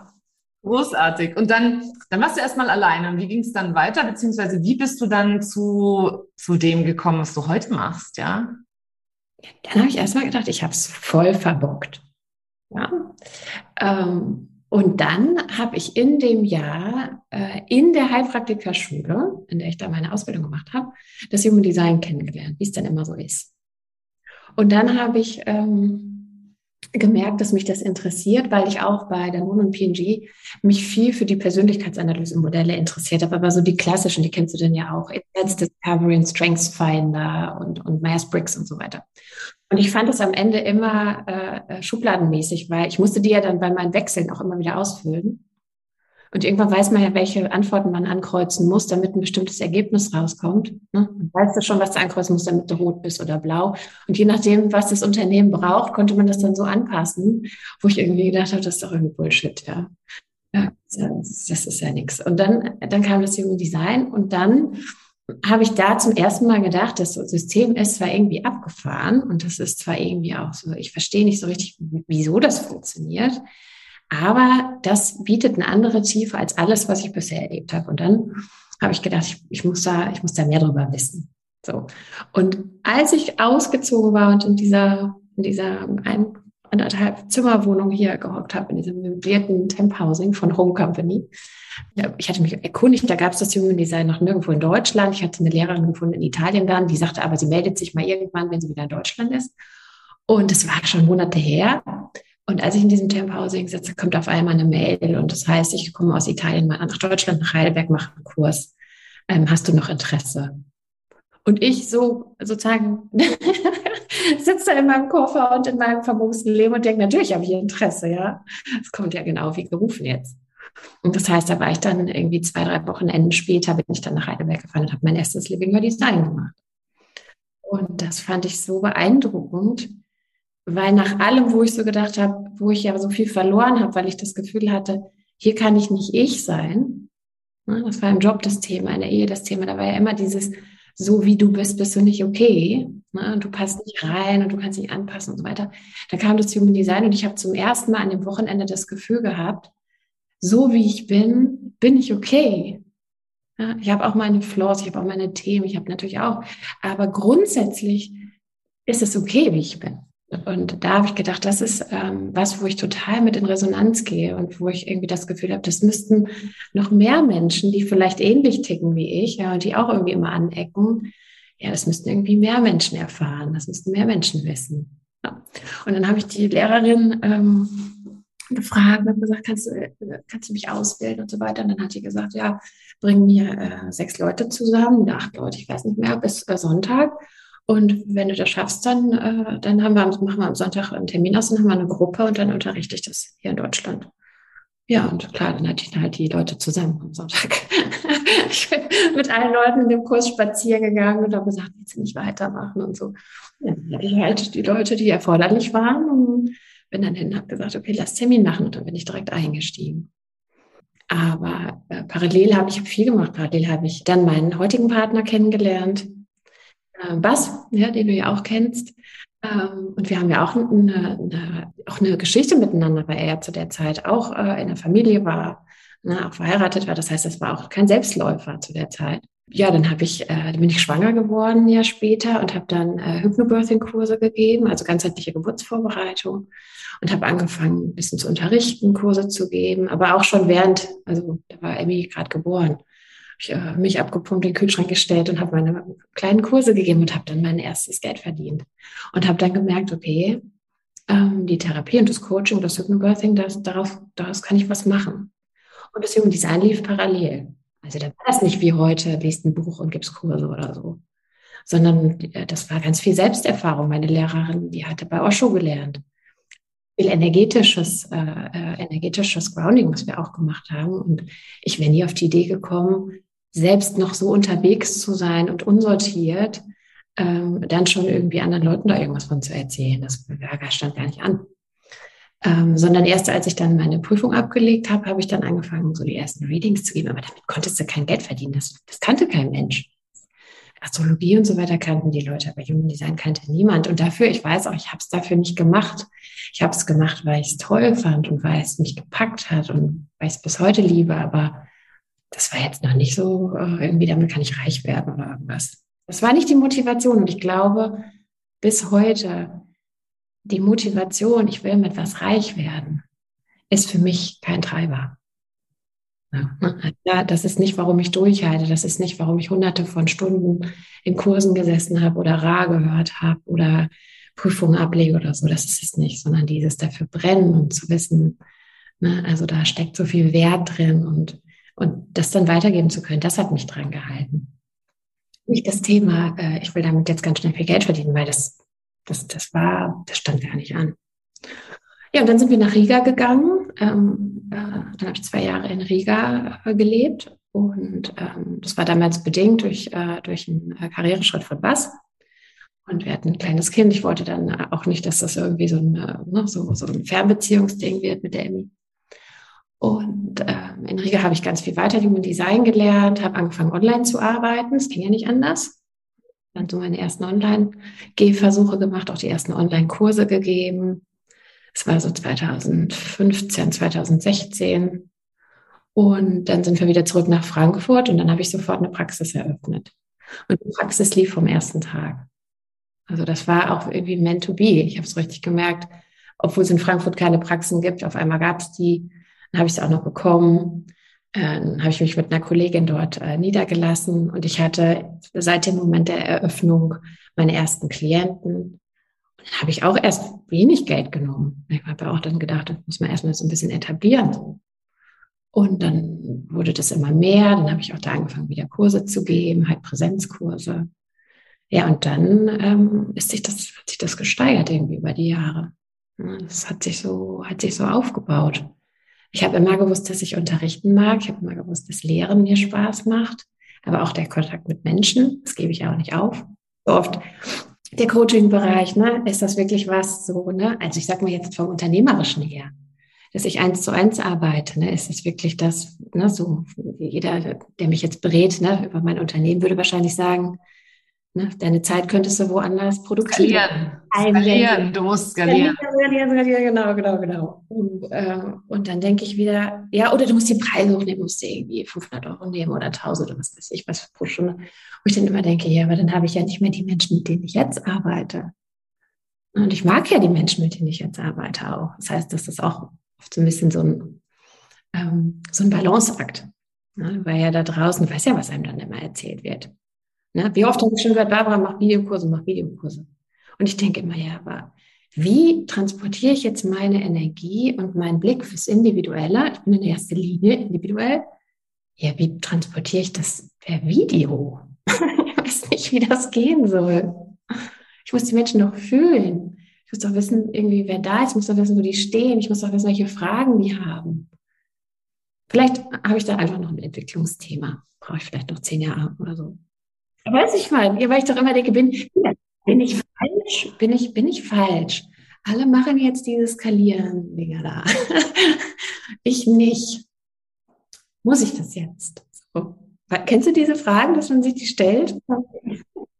Großartig. Und dann, dann warst du erstmal alleine. Und wie ging es dann weiter? Beziehungsweise wie bist du dann zu, zu dem gekommen, was du heute machst, ja? Dann habe ich erstmal gedacht, ich habe es voll verbockt. Ja. Ähm, und dann habe ich in dem Jahr äh, in der Heilpraktikerschule, in der ich da meine Ausbildung gemacht habe, das Human Design kennengelernt, wie es dann immer so ist. Und dann habe ich ähm, gemerkt, dass mich das interessiert, weil ich auch bei der Moon und PNG mich viel für die Persönlichkeitsanalyse-Modelle interessiert habe, aber so die klassischen, die kennst du denn ja auch, Insights Discovery und Strengths Finder und, und Myers-Briggs und so weiter. Und ich fand es am Ende immer äh, äh, schubladenmäßig, weil ich musste die ja dann bei meinen Wechseln auch immer wieder ausfüllen. Und irgendwann weiß man ja, welche Antworten man ankreuzen muss, damit ein bestimmtes Ergebnis rauskommt. Ne? Man weiß ja schon, was du ankreuzen musst, damit du rot bist oder blau. Und je nachdem, was das Unternehmen braucht, konnte man das dann so anpassen, wo ich irgendwie gedacht habe, das ist doch irgendwie Bullshit, ja. ja das, das ist ja nichts. Und dann, dann kam das Human Design und dann habe ich da zum ersten Mal gedacht, das System ist zwar irgendwie abgefahren und das ist zwar irgendwie auch so, ich verstehe nicht so richtig, wieso das funktioniert, aber das bietet eine andere Tiefe als alles, was ich bisher erlebt habe. Und dann habe ich gedacht, ich, ich, muss da, ich muss da mehr drüber wissen. So. Und als ich ausgezogen war und in dieser, in dieser ein, anderthalb Zimmerwohnung hier gehockt habe, in diesem möblierten Temp Housing von Home Company, ich hatte mich erkundigt, da gab es das Human Design noch nirgendwo in Deutschland. Ich hatte eine Lehrerin gefunden in Italien dann, die sagte aber, sie meldet sich mal irgendwann, wenn sie wieder in Deutschland ist. Und es war schon Monate her. Und als ich in diesem Tempohousing sitze, kommt auf einmal eine Mail und das heißt, ich komme aus Italien mal nach Deutschland, nach Heidelberg, mache einen Kurs. Ähm, hast du noch Interesse? Und ich so sozusagen sitze in meinem Koffer und in meinem vermumsten Leben und denke, natürlich habe ich Interesse, ja. Es kommt ja genau wie gerufen jetzt. Und das heißt, da war ich dann irgendwie zwei, drei Wochenenden später, bin ich dann nach Heidelberg gefahren und habe mein erstes Living by Design gemacht. Und das fand ich so beeindruckend, weil nach allem, wo ich so gedacht habe, wo ich ja so viel verloren habe, weil ich das Gefühl hatte, hier kann ich nicht ich sein. Ne, das war im Job das Thema, in der Ehe das Thema. Da war ja immer dieses, so wie du bist, bist du nicht okay. Ne? Du passt nicht rein und du kannst nicht anpassen und so weiter. Da kam das Human Design und ich habe zum ersten Mal an dem Wochenende das Gefühl gehabt, so wie ich bin, bin ich okay. Ich habe auch meine Flaws, ich habe auch meine Themen, ich habe natürlich auch, aber grundsätzlich ist es okay, wie ich bin. Und da habe ich gedacht, das ist ähm, was, wo ich total mit in Resonanz gehe und wo ich irgendwie das Gefühl habe, das müssten noch mehr Menschen, die vielleicht ähnlich ticken wie ich, ja, und die auch irgendwie immer anecken, ja, das müssten irgendwie mehr Menschen erfahren, das müssten mehr Menschen wissen. Ja. Und dann habe ich die Lehrerin ähm, gefragt und gesagt, kannst du, äh, kannst du mich ausbilden und so weiter. Und dann hat sie gesagt, ja, bring mir äh, sechs Leute zusammen, acht Leute, ich weiß nicht mehr, bis äh, Sonntag. Und wenn du das schaffst, dann, äh, dann haben wir, machen wir am Sonntag einen Termin aus, dann haben wir eine Gruppe und dann unterrichte ich das hier in Deutschland. Ja, und klar, dann hatte ich halt die Leute zusammen am Sonntag. ich bin mit allen Leuten in dem Kurs spazieren gegansie und habe gesagt, jetzt nicht weitermachen und so. Ja, ich halt die Leute, die erforderlich waren und bin dann hin und habe gesagt, okay, lass Termin machen und dann bin ich direkt eingestiegen. Aber äh, parallel habe ich viel gemacht. Parallel habe ich dann meinen heutigen Partner kennengelernt, äh, Bas, ja, den du ja auch kennst. Ähm, und wir haben ja auch eine, eine, auch eine Geschichte miteinander, weil er ja zu der Zeit auch äh, in der Familie war, ne, auch verheiratet war. Das heißt, das war auch kein Selbstläufer zu der Zeit. Ja, dann habe ich, äh, bin ich schwanger geworden Jahr später und habe dann äh, Hypnobirthing-Kurse gegeben, also ganzheitliche Geburtsvorbereitung und habe angefangen, ein bisschen zu unterrichten, Kurse zu geben, aber auch schon während, also da war Emmy gerade geboren ich äh, mich abgepumpt, den Kühlschrank gestellt und habe meine kleinen Kurse gegeben und habe dann mein erstes Geld verdient. Und habe dann gemerkt, okay, ähm, die Therapie und das Coaching, das Hypnobirthing, das, darauf, daraus kann ich was machen. Und das Human Design lief parallel. Also da war das nicht wie heute, liest ein Buch und gibst Kurse oder so. Sondern äh, das war ganz viel Selbsterfahrung. Meine Lehrerin, die hatte bei Osho gelernt viel energetisches, äh, äh, energetisches Grounding, was wir auch gemacht haben. Und ich wäre nie auf die Idee gekommen, selbst noch so unterwegs zu sein und unsortiert, ähm, dann schon irgendwie anderen Leuten da irgendwas von zu erzählen. Das stand gar nicht an. Ähm, sondern erst als ich dann meine Prüfung abgelegt habe, habe ich dann angefangen, so die ersten Readings zu geben. Aber damit konntest du kein Geld verdienen. Das, das kannte kein Mensch. Astrologie und so weiter kannten die Leute, aber Human Design kannte niemand. Und dafür, ich weiß auch, ich habe es dafür nicht gemacht. Ich habe es gemacht, weil ich es toll fand und weil es mich gepackt hat und weil ich es bis heute liebe. Aber das war jetzt noch nicht so, äh, irgendwie damit kann ich reich werden oder irgendwas. Das war nicht die Motivation. Und ich glaube, bis heute, die Motivation, ich will mit was reich werden, ist für mich kein Treiber. Ja, das ist nicht, warum ich durchhalte. Das ist nicht, warum ich hunderte von Stunden in Kursen gesessen habe oder Ra gehört habe oder Prüfungen ablege oder so. Das ist es nicht, sondern dieses dafür brennen und zu wissen, ne, also da steckt so viel Wert drin und und das dann weitergeben zu können, das hat mich dran gehalten. Nicht das Thema, äh, ich will damit jetzt ganz schnell viel Geld verdienen, weil das, das, das war, das stand gar nicht an. Ja, und dann sind wir nach Riga gegangen. Ähm, äh, dann habe ich zwei Jahre in Riga äh, gelebt und ähm, das war damals bedingt durch, äh, durch einen äh, Karriereschritt von Bass. Und wir hatten ein kleines Kind. Ich wollte dann auch nicht, dass das irgendwie so ein, ne, so, so ein Fernbeziehungsding wird mit der Emmy. Und ähm, in Riga habe ich ganz viel weiter Human Design gelernt, habe angefangen online zu arbeiten. Es ging ja nicht anders. Dann so meine ersten Online-Gehversuche gemacht, auch die ersten Online-Kurse gegeben. Es war so 2015, 2016. Und dann sind wir wieder zurück nach Frankfurt und dann habe ich sofort eine Praxis eröffnet. Und die Praxis lief vom ersten Tag. Also das war auch irgendwie meant to be. Ich habe es richtig gemerkt, obwohl es in Frankfurt keine Praxen gibt. Auf einmal gab es die dann habe ich es auch noch bekommen. Dann habe ich mich mit einer Kollegin dort äh, niedergelassen und ich hatte seit dem Moment der Eröffnung meine ersten Klienten. dann habe ich auch erst wenig Geld genommen. Ich habe auch dann gedacht, das muss man erstmal so ein bisschen etablieren. Und dann wurde das immer mehr. Dann habe ich auch da angefangen, wieder Kurse zu geben, halt Präsenzkurse. Ja, und dann ähm, ist sich das, hat sich das gesteigert irgendwie über die Jahre. Das hat sich so, hat sich so aufgebaut. Ich habe immer gewusst, dass ich unterrichten mag. Ich habe immer gewusst, dass Lehren mir Spaß macht. Aber auch der Kontakt mit Menschen, das gebe ich auch nicht auf. So oft der Coaching-Bereich, ne, ist das wirklich was so, ne? Also ich sag mal jetzt vom Unternehmerischen her, dass ich eins zu eins arbeite, ne, ist das wirklich das, ne, so jeder, der mich jetzt berät, ne, über mein Unternehmen, würde wahrscheinlich sagen, Ne? Deine Zeit könntest du woanders produzieren. Skalieren. skalieren. Du musst skalieren. skalieren, skalieren genau, genau, genau. Und, äh, und dann denke ich wieder, ja, oder du musst die Preise hochnehmen, musst du irgendwie 500 Euro nehmen oder 1000 oder was weiß ich, was pro Stunde. Wo ich dann immer denke, ja, aber dann habe ich ja nicht mehr die Menschen, mit denen ich jetzt arbeite. Und ich mag ja die Menschen, mit denen ich jetzt arbeite auch. Das heißt, das ist auch oft so ein bisschen so ein, ähm, so ein Balanceakt. Ne? Weil ja da draußen, weiß ja, was einem dann immer erzählt wird. Ne? Wie oft habe ich schon gehört, Barbara macht Videokurse, macht Videokurse. Und ich denke immer, ja, aber wie transportiere ich jetzt meine Energie und meinen Blick fürs Individuelle? Ich bin in der ersten Linie individuell. Ja, wie transportiere ich das per Video? ich weiß nicht, wie das gehen soll. Ich muss die Menschen doch fühlen. Ich muss doch wissen, irgendwie, wer da ist. Ich muss doch wissen, wo die stehen. Ich muss doch wissen, welche Fragen die haben. Vielleicht habe ich da einfach noch ein Entwicklungsthema. Brauche ich vielleicht noch zehn Jahre oder so. Weiß ich mal, weil ich doch immer denke, bin, bin ich falsch? Bin ich, bin ich falsch? Alle machen jetzt dieses Skalieren-Dinger da. ich nicht. Muss ich das jetzt? So. Kennst du diese Fragen, dass man sich die stellt?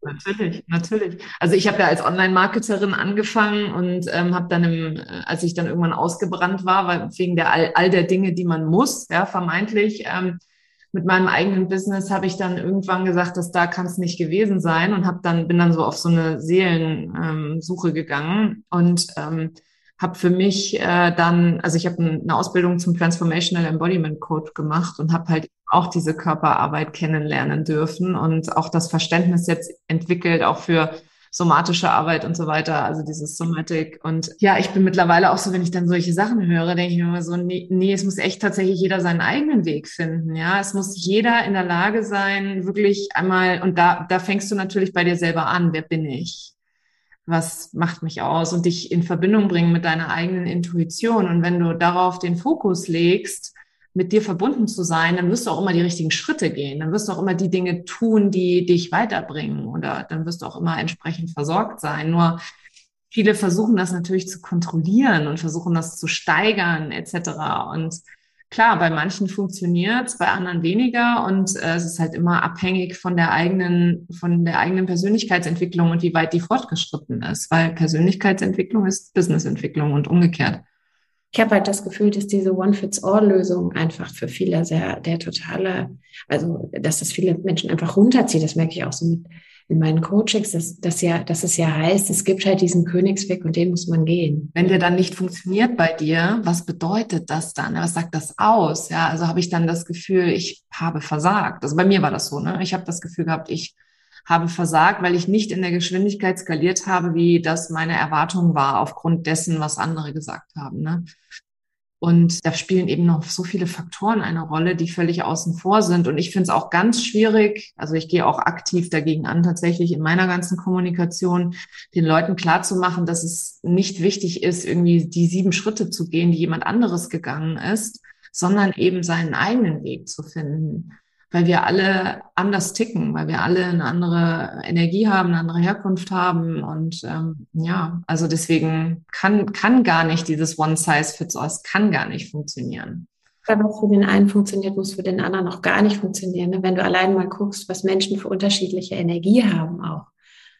Natürlich, natürlich. Also ich habe ja als Online-Marketerin angefangen und ähm, habe dann, im, äh, als ich dann irgendwann ausgebrannt war, weil wegen der all, all der Dinge, die man muss, ja vermeintlich, ähm, mit meinem eigenen Business habe ich dann irgendwann gesagt, dass da kann es nicht gewesen sein und habe dann bin dann so auf so eine Seelensuche ähm, gegangen und ähm, habe für mich äh, dann, also ich habe eine Ausbildung zum Transformational Embodiment Coach gemacht und habe halt auch diese Körperarbeit kennenlernen dürfen und auch das Verständnis jetzt entwickelt, auch für somatische Arbeit und so weiter, also dieses Somatic. Und ja, ich bin mittlerweile auch so, wenn ich dann solche Sachen höre, denke ich mir immer so, nee, nee, es muss echt tatsächlich jeder seinen eigenen Weg finden. Ja, es muss jeder in der Lage sein, wirklich einmal, und da, da fängst du natürlich bei dir selber an. Wer bin ich? Was macht mich aus? Und dich in Verbindung bringen mit deiner eigenen Intuition. Und wenn du darauf den Fokus legst, mit dir verbunden zu sein, dann wirst du auch immer die richtigen Schritte gehen. Dann wirst du auch immer die Dinge tun, die dich weiterbringen. Oder dann wirst du auch immer entsprechend versorgt sein. Nur viele versuchen das natürlich zu kontrollieren und versuchen das zu steigern etc. Und klar, bei manchen funktioniert es, bei anderen weniger. Und äh, es ist halt immer abhängig von der eigenen, von der eigenen Persönlichkeitsentwicklung und wie weit die fortgeschritten ist. Weil Persönlichkeitsentwicklung ist Businessentwicklung und umgekehrt ich habe halt das Gefühl, dass diese One-Fits-All-Lösung einfach für viele sehr der totale, also dass das viele Menschen einfach runterzieht. Das merke ich auch so mit in meinen Coachings, dass, dass, ja, dass es ja heißt, es gibt halt diesen Königsweg und den muss man gehen. Wenn der dann nicht funktioniert bei dir, was bedeutet das dann? Was sagt das aus? Ja, also habe ich dann das Gefühl, ich habe versagt. Also bei mir war das so, ne? Ich habe das Gefühl gehabt, ich habe versagt, weil ich nicht in der Geschwindigkeit skaliert habe, wie das meine Erwartung war, aufgrund dessen, was andere gesagt haben. Ne? Und da spielen eben noch so viele Faktoren eine Rolle, die völlig außen vor sind. Und ich finde es auch ganz schwierig, also ich gehe auch aktiv dagegen an, tatsächlich in meiner ganzen Kommunikation den Leuten klarzumachen, dass es nicht wichtig ist, irgendwie die sieben Schritte zu gehen, die jemand anderes gegangen ist, sondern eben seinen eigenen Weg zu finden weil wir alle anders ticken, weil wir alle eine andere Energie haben, eine andere Herkunft haben. Und ähm, ja, also deswegen kann, kann gar nicht dieses One Size Fits All, kann gar nicht funktionieren. Weil was für den einen funktioniert, muss für den anderen auch gar nicht funktionieren. Ne? Wenn du allein mal guckst, was Menschen für unterschiedliche Energie haben auch.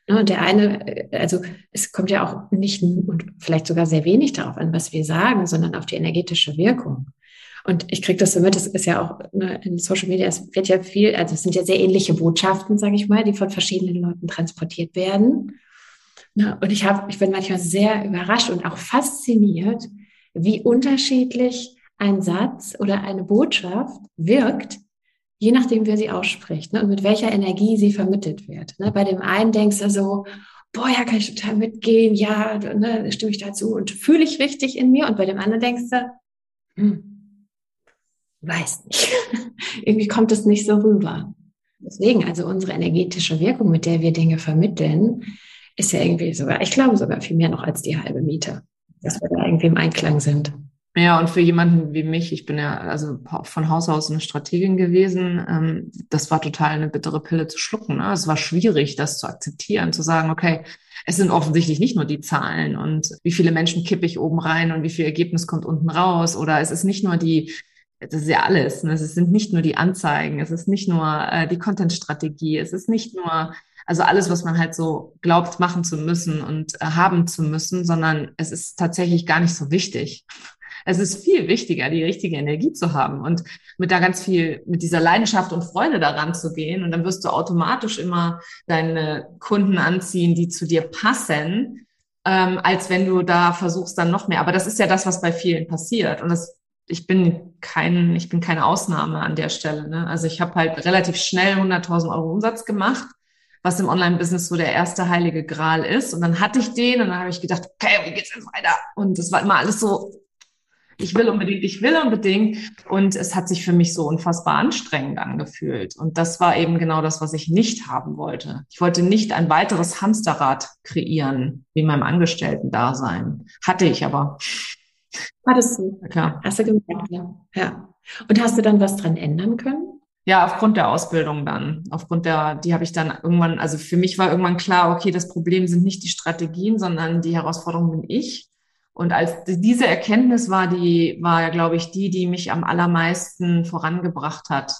Ne? Und der eine, also es kommt ja auch nicht und vielleicht sogar sehr wenig darauf an, was wir sagen, sondern auf die energetische Wirkung. Und ich kriege das so mit, das ist ja auch ne, in Social Media, es wird ja viel, also es sind ja sehr ähnliche Botschaften, sage ich mal, die von verschiedenen Leuten transportiert werden. Ja, und ich habe, ich bin manchmal sehr überrascht und auch fasziniert, wie unterschiedlich ein Satz oder eine Botschaft wirkt, je nachdem, wer sie ausspricht ne, und mit welcher Energie sie vermittelt wird. Ne. Bei dem einen denkst du so, boah, ja, kann ich total mitgehen, ja, ne, stimme ich dazu und fühle ich richtig in mir. Und bei dem anderen denkst du, hm, weiß nicht. Irgendwie kommt es nicht so rüber. Deswegen, also unsere energetische Wirkung, mit der wir Dinge vermitteln, ist ja irgendwie sogar, ich glaube sogar viel mehr noch als die halbe Miete, dass wir da irgendwie im Einklang sind. Ja, und für jemanden wie mich, ich bin ja also von Haus aus eine Strategin gewesen, ähm, das war total eine bittere Pille zu schlucken. Ne? Es war schwierig, das zu akzeptieren, zu sagen, okay, es sind offensichtlich nicht nur die Zahlen und wie viele Menschen kippe ich oben rein und wie viel Ergebnis kommt unten raus. Oder es ist nicht nur die, das ist ja alles, ne? es sind nicht nur die Anzeigen, es ist nicht nur äh, die Content-Strategie, es ist nicht nur also alles, was man halt so glaubt, machen zu müssen und äh, haben zu müssen, sondern es ist tatsächlich gar nicht so wichtig. Es ist viel wichtiger, die richtige Energie zu haben und mit da ganz viel, mit dieser Leidenschaft und Freude daran zu gehen. Und dann wirst du automatisch immer deine Kunden anziehen, die zu dir passen, ähm, als wenn du da versuchst dann noch mehr. Aber das ist ja das, was bei vielen passiert. Und das, ich bin kein, ich bin keine Ausnahme an der Stelle. Ne? Also ich habe halt relativ schnell 100.000 Euro Umsatz gemacht was im Online-Business so der erste heilige Gral ist. Und dann hatte ich den und dann habe ich gedacht, okay, wie geht's jetzt weiter? Und das war immer alles so ich will unbedingt, ich will unbedingt. Und es hat sich für mich so unfassbar anstrengend angefühlt. Und das war eben genau das, was ich nicht haben wollte. Ich wollte nicht ein weiteres Hamsterrad kreieren, wie in meinem Angestellten-Dasein. Hatte ich aber. Hattest du? Klar. Hast du gemerkt, ja. ja. Und hast du dann was dran ändern können? Ja, aufgrund der Ausbildung dann. Aufgrund der, die habe ich dann irgendwann, also für mich war irgendwann klar, okay, das Problem sind nicht die Strategien, sondern die Herausforderung bin ich. Und als diese Erkenntnis war die, war ja, glaube ich, die, die mich am allermeisten vorangebracht hat,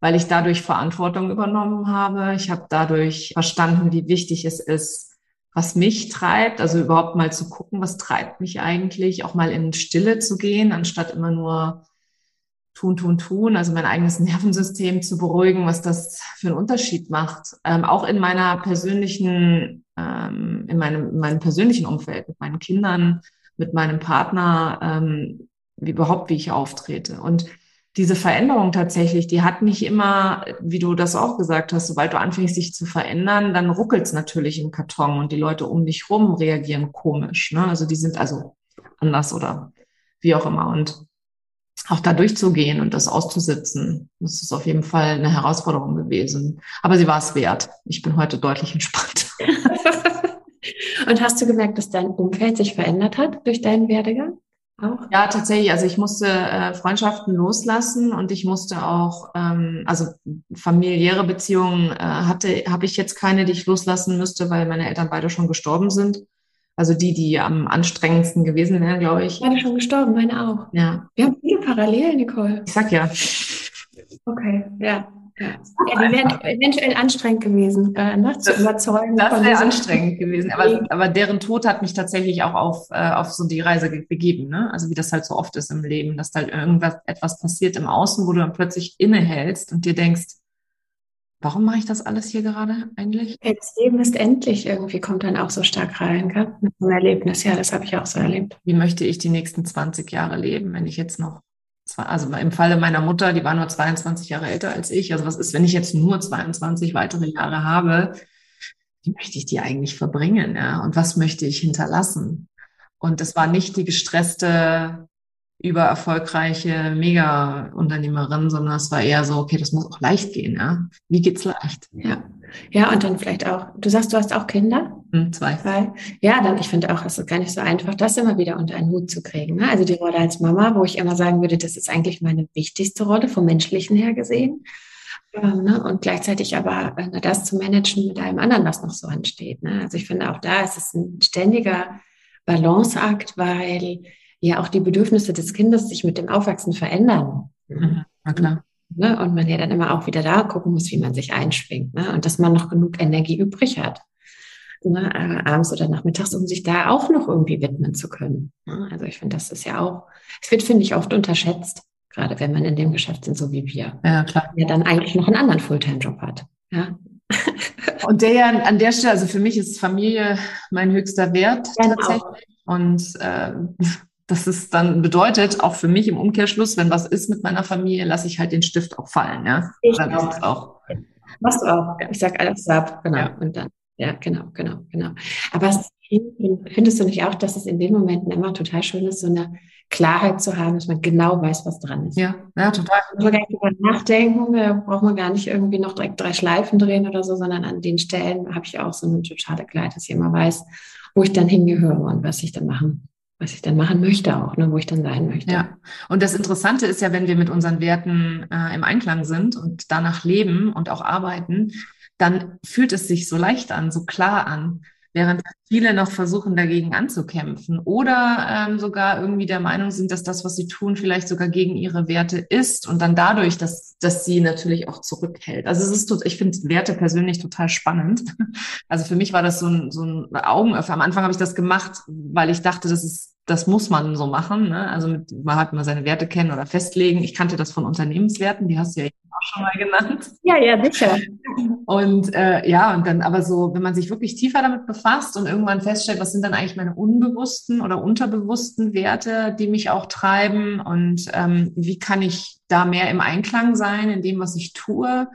weil ich dadurch Verantwortung übernommen habe. Ich habe dadurch verstanden, wie wichtig es ist, was mich treibt, also überhaupt mal zu gucken, was treibt mich eigentlich, auch mal in Stille zu gehen, anstatt immer nur tun, tun, tun, also mein eigenes Nervensystem zu beruhigen, was das für einen Unterschied macht. Ähm, auch in meiner persönlichen, ähm, in meinem, in meinem persönlichen Umfeld, mit meinen Kindern, mit meinem Partner, ähm, wie überhaupt, wie ich auftrete. Und diese Veränderung tatsächlich, die hat nicht immer, wie du das auch gesagt hast, sobald du anfängst, sich zu verändern, dann ruckelt es natürlich im Karton und die Leute um dich rum reagieren komisch. Ne? Also die sind also anders oder wie auch immer. Und auch da durchzugehen und das auszusitzen, das ist auf jeden Fall eine Herausforderung gewesen. Aber sie war es wert. Ich bin heute deutlich entspannter. Und hast du gemerkt, dass dein Umfeld sich verändert hat durch deinen Werdegang? Auch? Ja, tatsächlich. Also ich musste äh, Freundschaften loslassen und ich musste auch, ähm, also familiäre Beziehungen äh, hatte, habe ich jetzt keine, die ich loslassen müsste, weil meine Eltern beide schon gestorben sind. Also die, die am anstrengendsten gewesen wären, glaube ich. Beide schon gestorben, meine auch. Ja. Wir haben viele Parallelen, Nicole. Ich sag ja. Okay, ja. Ja, die wären eventuell anstrengend gewesen, äh, ne, zu das, überzeugen. Das wäre anstrengend gewesen. Aber, aber deren Tod hat mich tatsächlich auch auf, äh, auf so die Reise begeben. Ne? Also wie das halt so oft ist im Leben, dass da halt irgendwas etwas passiert im Außen, wo du dann plötzlich innehältst und dir denkst, warum mache ich das alles hier gerade eigentlich? Das Leben ist endlich irgendwie, kommt dann auch so stark rein, gell? mit einem Erlebnis. Ja, das habe ich auch so erlebt. Wie möchte ich die nächsten 20 Jahre leben, wenn ich jetzt noch also im Falle meiner Mutter, die war nur 22 Jahre älter als ich. Also was ist, wenn ich jetzt nur 22 weitere Jahre habe? Wie möchte ich die eigentlich verbringen? Ja? Und was möchte ich hinterlassen? Und es war nicht die gestresste, über erfolgreiche Mega-Unternehmerin, sondern es war eher so, okay, das muss auch leicht gehen, ja. Wie geht's leicht? Ja. Ja, und dann vielleicht auch, du sagst, du hast auch Kinder? Hm, zwei. zwei. Ja, dann, ich finde auch, es ist gar nicht so einfach, das immer wieder unter einen Hut zu kriegen. Ne? Also die Rolle als Mama, wo ich immer sagen würde, das ist eigentlich meine wichtigste Rolle vom Menschlichen her gesehen. Ähm, ne? Und gleichzeitig aber äh, das zu managen mit allem anderen, was noch so ansteht. Ne? Also ich finde auch da ist es ein ständiger Balanceakt, weil ja auch die Bedürfnisse des Kindes sich mit dem Aufwachsen verändern. Mhm, na klar. Ne? Und man ja dann immer auch wieder da gucken muss, wie man sich einschwingt. Ne? Und dass man noch genug Energie übrig hat. Ne? Äh, abends oder nachmittags, um sich da auch noch irgendwie widmen zu können. Ne? Also ich finde, das ist ja auch, es wird, finde ich, oft unterschätzt, gerade wenn man in dem Geschäft sind, so wie wir. Ja, klar. Der dann eigentlich noch einen anderen Fulltime-Job hat. Ja. Und der ja an der Stelle, also für mich ist Familie mein höchster Wert genau. tatsächlich. Und äh, das ist dann bedeutet, auch für mich im Umkehrschluss, wenn was ist mit meiner Familie, lasse ich halt den Stift auch fallen. Ja? Ich dann auch. auch. Machst du auch. Ich sag alles ab, genau. Ja. Und dann ja, genau, genau, genau. Aber es, findest du nicht auch, dass es in den Momenten immer total schön ist, so eine Klarheit zu haben, dass man genau weiß, was dran ist? Ja, ja, total. Man gar nicht drüber nachdenken, da braucht man gar nicht irgendwie noch direkt drei Schleifen drehen oder so, sondern an den Stellen habe ich auch so eine totale Klarheit, dass ich immer weiß, wo ich dann hingehöre und was ich dann machen was ich dann machen möchte auch, ne, wo ich dann sein möchte. Ja, und das Interessante ist ja, wenn wir mit unseren Werten äh, im Einklang sind und danach leben und auch arbeiten, dann fühlt es sich so leicht an, so klar an, während viele noch versuchen, dagegen anzukämpfen oder ähm, sogar irgendwie der Meinung sind, dass das, was sie tun, vielleicht sogar gegen ihre Werte ist und dann dadurch, dass, dass sie natürlich auch zurückhält. Also es ist, ich finde Werte persönlich total spannend. Also für mich war das so ein, so ein Augenöffner. Am Anfang habe ich das gemacht, weil ich dachte, das ist das muss man so machen. Ne? Also mit, man hat mal seine Werte kennen oder festlegen. Ich kannte das von Unternehmenswerten, die hast du ja auch schon mal genannt. Ja, ja, sicher. Und äh, ja, und dann aber so, wenn man sich wirklich tiefer damit befasst und irgendwann feststellt, was sind dann eigentlich meine unbewussten oder unterbewussten Werte, die mich auch treiben und ähm, wie kann ich da mehr im Einklang sein in dem, was ich tue,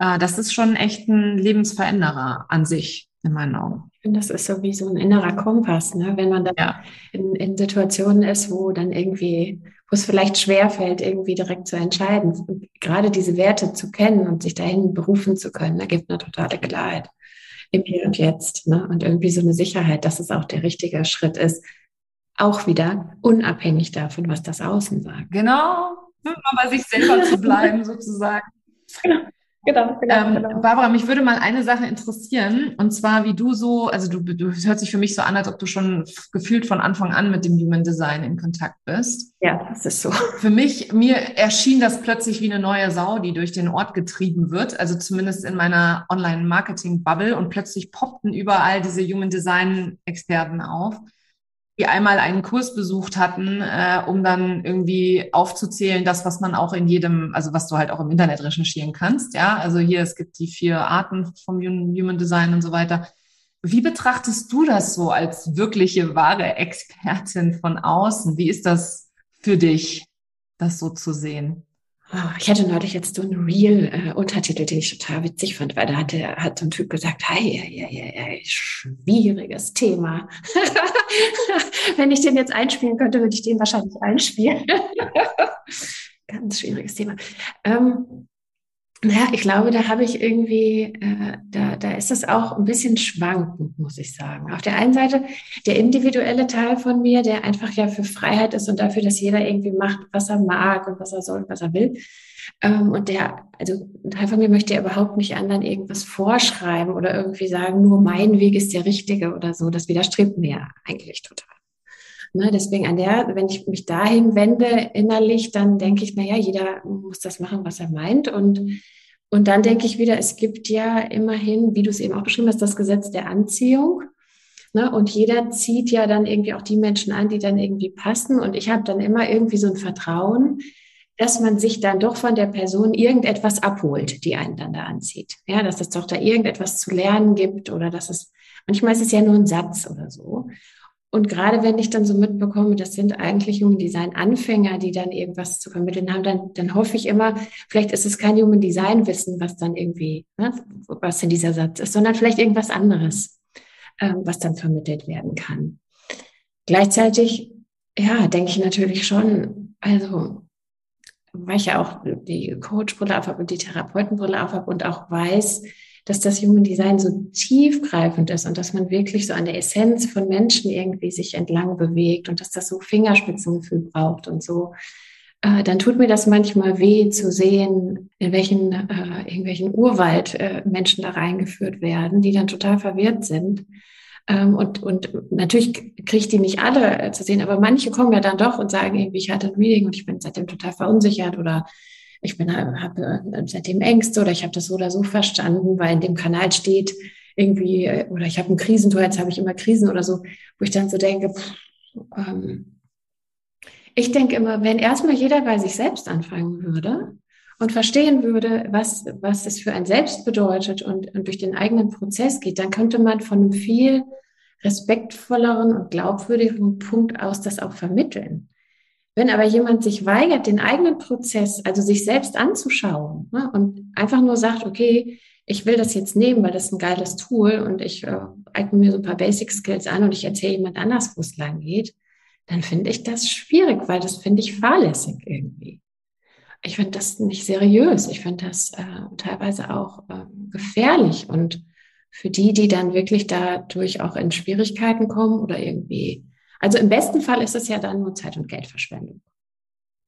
äh, das ist schon echt ein Lebensveränderer an sich in meinen Augen. Ich finde, das ist so wie so ein innerer Kompass, ne? wenn man dann ja. in, in Situationen ist, wo dann irgendwie, wo es vielleicht schwerfällt, irgendwie direkt zu entscheiden. Und gerade diese Werte zu kennen und sich dahin berufen zu können, da gibt eine totale Klarheit im Hier und Jetzt. Ne? Und irgendwie so eine Sicherheit, dass es auch der richtige Schritt ist. Auch wieder unabhängig davon, was das Außen sagt. Genau, nur bei sich selber zu bleiben, sozusagen. Genau. Genau, genau, ähm, genau. Barbara, mich würde mal eine Sache interessieren, und zwar wie du so, also du, du hört sich für mich so an, als ob du schon gefühlt von Anfang an mit dem Human Design in Kontakt bist. Ja, das ist so. Für mich, mir erschien das plötzlich wie eine neue Sau, die durch den Ort getrieben wird, also zumindest in meiner Online-Marketing-Bubble und plötzlich poppten überall diese Human Design-Experten auf die einmal einen Kurs besucht hatten, äh, um dann irgendwie aufzuzählen, das, was man auch in jedem, also was du halt auch im Internet recherchieren kannst. Ja, also hier, es gibt die vier Arten vom Human Design und so weiter. Wie betrachtest du das so als wirkliche, wahre Expertin von außen? Wie ist das für dich, das so zu sehen? Ah, ich hatte neulich jetzt so einen Real-Untertitel, äh, den ich total witzig fand, weil da hat, der, hat so ein Typ gesagt, hey, hey, hey, hey schwieriges Thema. Wenn ich den jetzt einspielen könnte, würde ich den wahrscheinlich einspielen. Ganz schwieriges Thema. Ähm, naja, ich glaube, da habe ich irgendwie, äh, da, da ist es auch ein bisschen schwankend, muss ich sagen. Auf der einen Seite der individuelle Teil von mir, der einfach ja für Freiheit ist und dafür, dass jeder irgendwie macht, was er mag und was er soll und was er will. Ähm, und der, also ein Teil von mir möchte ja überhaupt nicht anderen irgendwas vorschreiben oder irgendwie sagen, nur mein Weg ist der richtige oder so. Das widerstrebt mir eigentlich total. Ne, deswegen an der, wenn ich mich dahin wende innerlich, dann denke ich, na ja, jeder muss das machen, was er meint. Und, und dann denke ich wieder, es gibt ja immerhin, wie du es eben auch beschrieben hast, das Gesetz der Anziehung. Ne, und jeder zieht ja dann irgendwie auch die Menschen an, die dann irgendwie passen. Und ich habe dann immer irgendwie so ein Vertrauen, dass man sich dann doch von der Person irgendetwas abholt, die einen dann da anzieht. Ja, dass es doch da irgendetwas zu lernen gibt oder dass es, manchmal ist es ja nur ein Satz oder so. Und gerade wenn ich dann so mitbekomme, das sind eigentlich Human Design Anfänger, die dann irgendwas zu vermitteln haben, dann, dann hoffe ich immer, vielleicht ist es kein Human Design Wissen, was dann irgendwie, ne, was in dieser Satz ist, sondern vielleicht irgendwas anderes, ähm, was dann vermittelt werden kann. Gleichzeitig, ja, denke ich natürlich schon, also, weil ich ja auch die Coach-Brille aufhabe und die Therapeutenbrille aufhabe und auch weiß, dass das Human Design so tiefgreifend ist und dass man wirklich so an der Essenz von Menschen irgendwie sich entlang bewegt und dass das so Fingerspitzengefühl braucht und so, äh, dann tut mir das manchmal weh zu sehen, in welchen äh, irgendwelchen Urwald äh, Menschen da reingeführt werden, die dann total verwirrt sind. Ähm, und, und natürlich kriege ich die nicht alle äh, zu sehen, aber manche kommen ja dann doch und sagen irgendwie, ich hatte ein Meeting und ich bin seitdem total verunsichert oder ich bin habe äh, seitdem Ängste oder ich habe das so oder so verstanden, weil in dem Kanal steht irgendwie äh, oder ich habe ein Krisentor, jetzt habe ich immer Krisen oder so, wo ich dann so denke, pff, ähm, ich denke immer, wenn erstmal jeder bei sich selbst anfangen würde und verstehen würde, was, was es für ein Selbst bedeutet und, und durch den eigenen Prozess geht, dann könnte man von einem viel respektvolleren und glaubwürdigeren Punkt aus das auch vermitteln. Wenn aber jemand sich weigert, den eigenen Prozess, also sich selbst anzuschauen ne, und einfach nur sagt, okay, ich will das jetzt nehmen, weil das ist ein geiles Tool und ich äh, eigne mir so ein paar Basic Skills an und ich erzähle jemand anders, wo es lang geht, dann finde ich das schwierig, weil das finde ich fahrlässig irgendwie. Ich finde das nicht seriös. Ich finde das äh, teilweise auch äh, gefährlich und für die, die dann wirklich dadurch auch in Schwierigkeiten kommen oder irgendwie. Also im besten Fall ist es ja dann nur Zeit- und Geldverschwendung.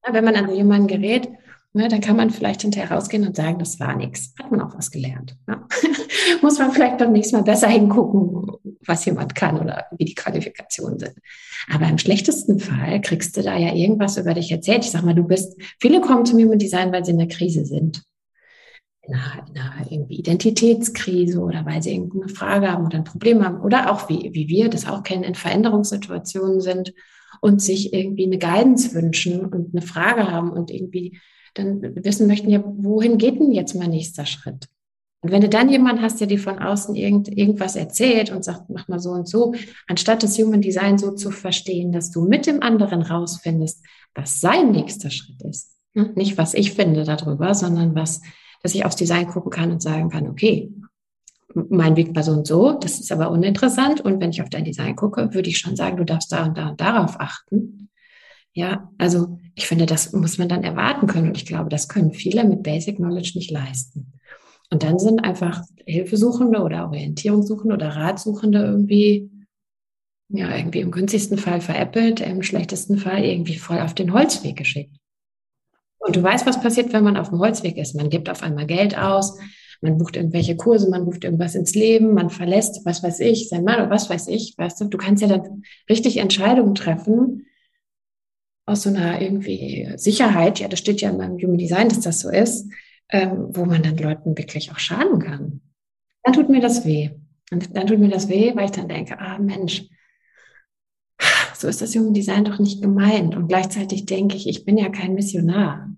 Ja, wenn man an jemanden gerät, Ne, dann kann man vielleicht hinterher rausgehen und sagen, das war nichts. Hat man auch was gelernt. Ja. Muss man vielleicht beim nächsten Mal besser hingucken, was jemand kann oder wie die Qualifikationen sind. Aber im schlechtesten Fall kriegst du da ja irgendwas über dich erzählt. Ich sag mal, du bist, viele kommen zu mir mit Design, weil sie in der Krise sind. In einer, in einer irgendwie Identitätskrise oder weil sie irgendeine Frage haben oder ein Problem haben oder auch wie, wie wir das auch kennen, in Veränderungssituationen sind und sich irgendwie eine Guidance wünschen und eine Frage haben und irgendwie dann wissen möchten, ja, wohin geht denn jetzt mein nächster Schritt? Und wenn du dann jemanden hast, der dir von außen irgend, irgendwas erzählt und sagt, mach mal so und so, anstatt das Human Design so zu verstehen, dass du mit dem anderen rausfindest, was sein nächster Schritt ist. Hm? Nicht, was ich finde darüber, sondern was, dass ich aufs Design gucken kann und sagen kann, okay, mein Weg war so und so, das ist aber uninteressant. Und wenn ich auf dein Design gucke, würde ich schon sagen, du darfst da und da und darauf achten. Ja, also ich finde, das muss man dann erwarten können. Und ich glaube, das können viele mit Basic Knowledge nicht leisten. Und dann sind einfach Hilfesuchende oder Orientierungssuchende oder Ratsuchende irgendwie, ja, irgendwie im günstigsten Fall veräppelt, im schlechtesten Fall irgendwie voll auf den Holzweg geschickt. Und du weißt, was passiert, wenn man auf dem Holzweg ist. Man gibt auf einmal Geld aus, man bucht irgendwelche Kurse, man ruft irgendwas ins Leben, man verlässt, was weiß ich, sein Mann oder was weiß ich, weißt du, du kannst ja dann richtig Entscheidungen treffen, aus so einer irgendwie Sicherheit, ja, das steht ja in meinem Human Design, dass das so ist, ähm, wo man dann Leuten wirklich auch schaden kann. Dann tut mir das weh. Und dann tut mir das weh, weil ich dann denke, ah Mensch, so ist das Human Design doch nicht gemeint. Und gleichzeitig denke ich, ich bin ja kein Missionar.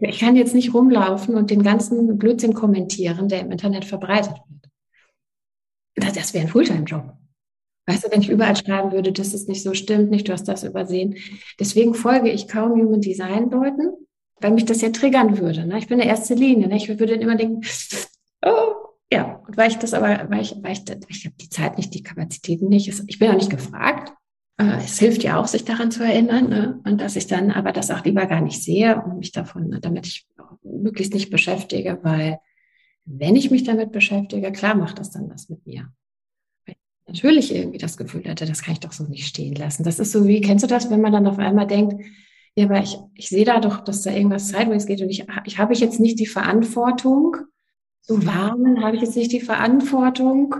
Ich kann jetzt nicht rumlaufen und den ganzen Blödsinn kommentieren, der im Internet verbreitet wird. Das, das wäre ein Fulltime-Job. Weißt du, wenn ich überall schreiben würde, dass es nicht so stimmt, nicht, du hast das übersehen. Deswegen folge ich kaum Human Design Leuten, weil mich das ja triggern würde. Ne? Ich bin der erste Linie. Ne? Ich würde dann immer denken, ja. Und weil ich das aber, weil ich, weil ich, ich habe die Zeit nicht, die Kapazitäten nicht. Ich bin auch nicht gefragt. Äh, es hilft ja auch, sich daran zu erinnern. Ne? Und dass ich dann aber das auch lieber gar nicht sehe und mich davon, ne, damit ich möglichst nicht beschäftige, weil wenn ich mich damit beschäftige, klar macht das dann was mit mir natürlich irgendwie das Gefühl hatte, das kann ich doch so nicht stehen lassen. Das ist so wie, kennst du das, wenn man dann auf einmal denkt, ja, aber ich, ich sehe da doch, dass da irgendwas sideways geht und ich, ich habe ich jetzt nicht die Verantwortung, zu warnen, habe ich jetzt nicht die Verantwortung,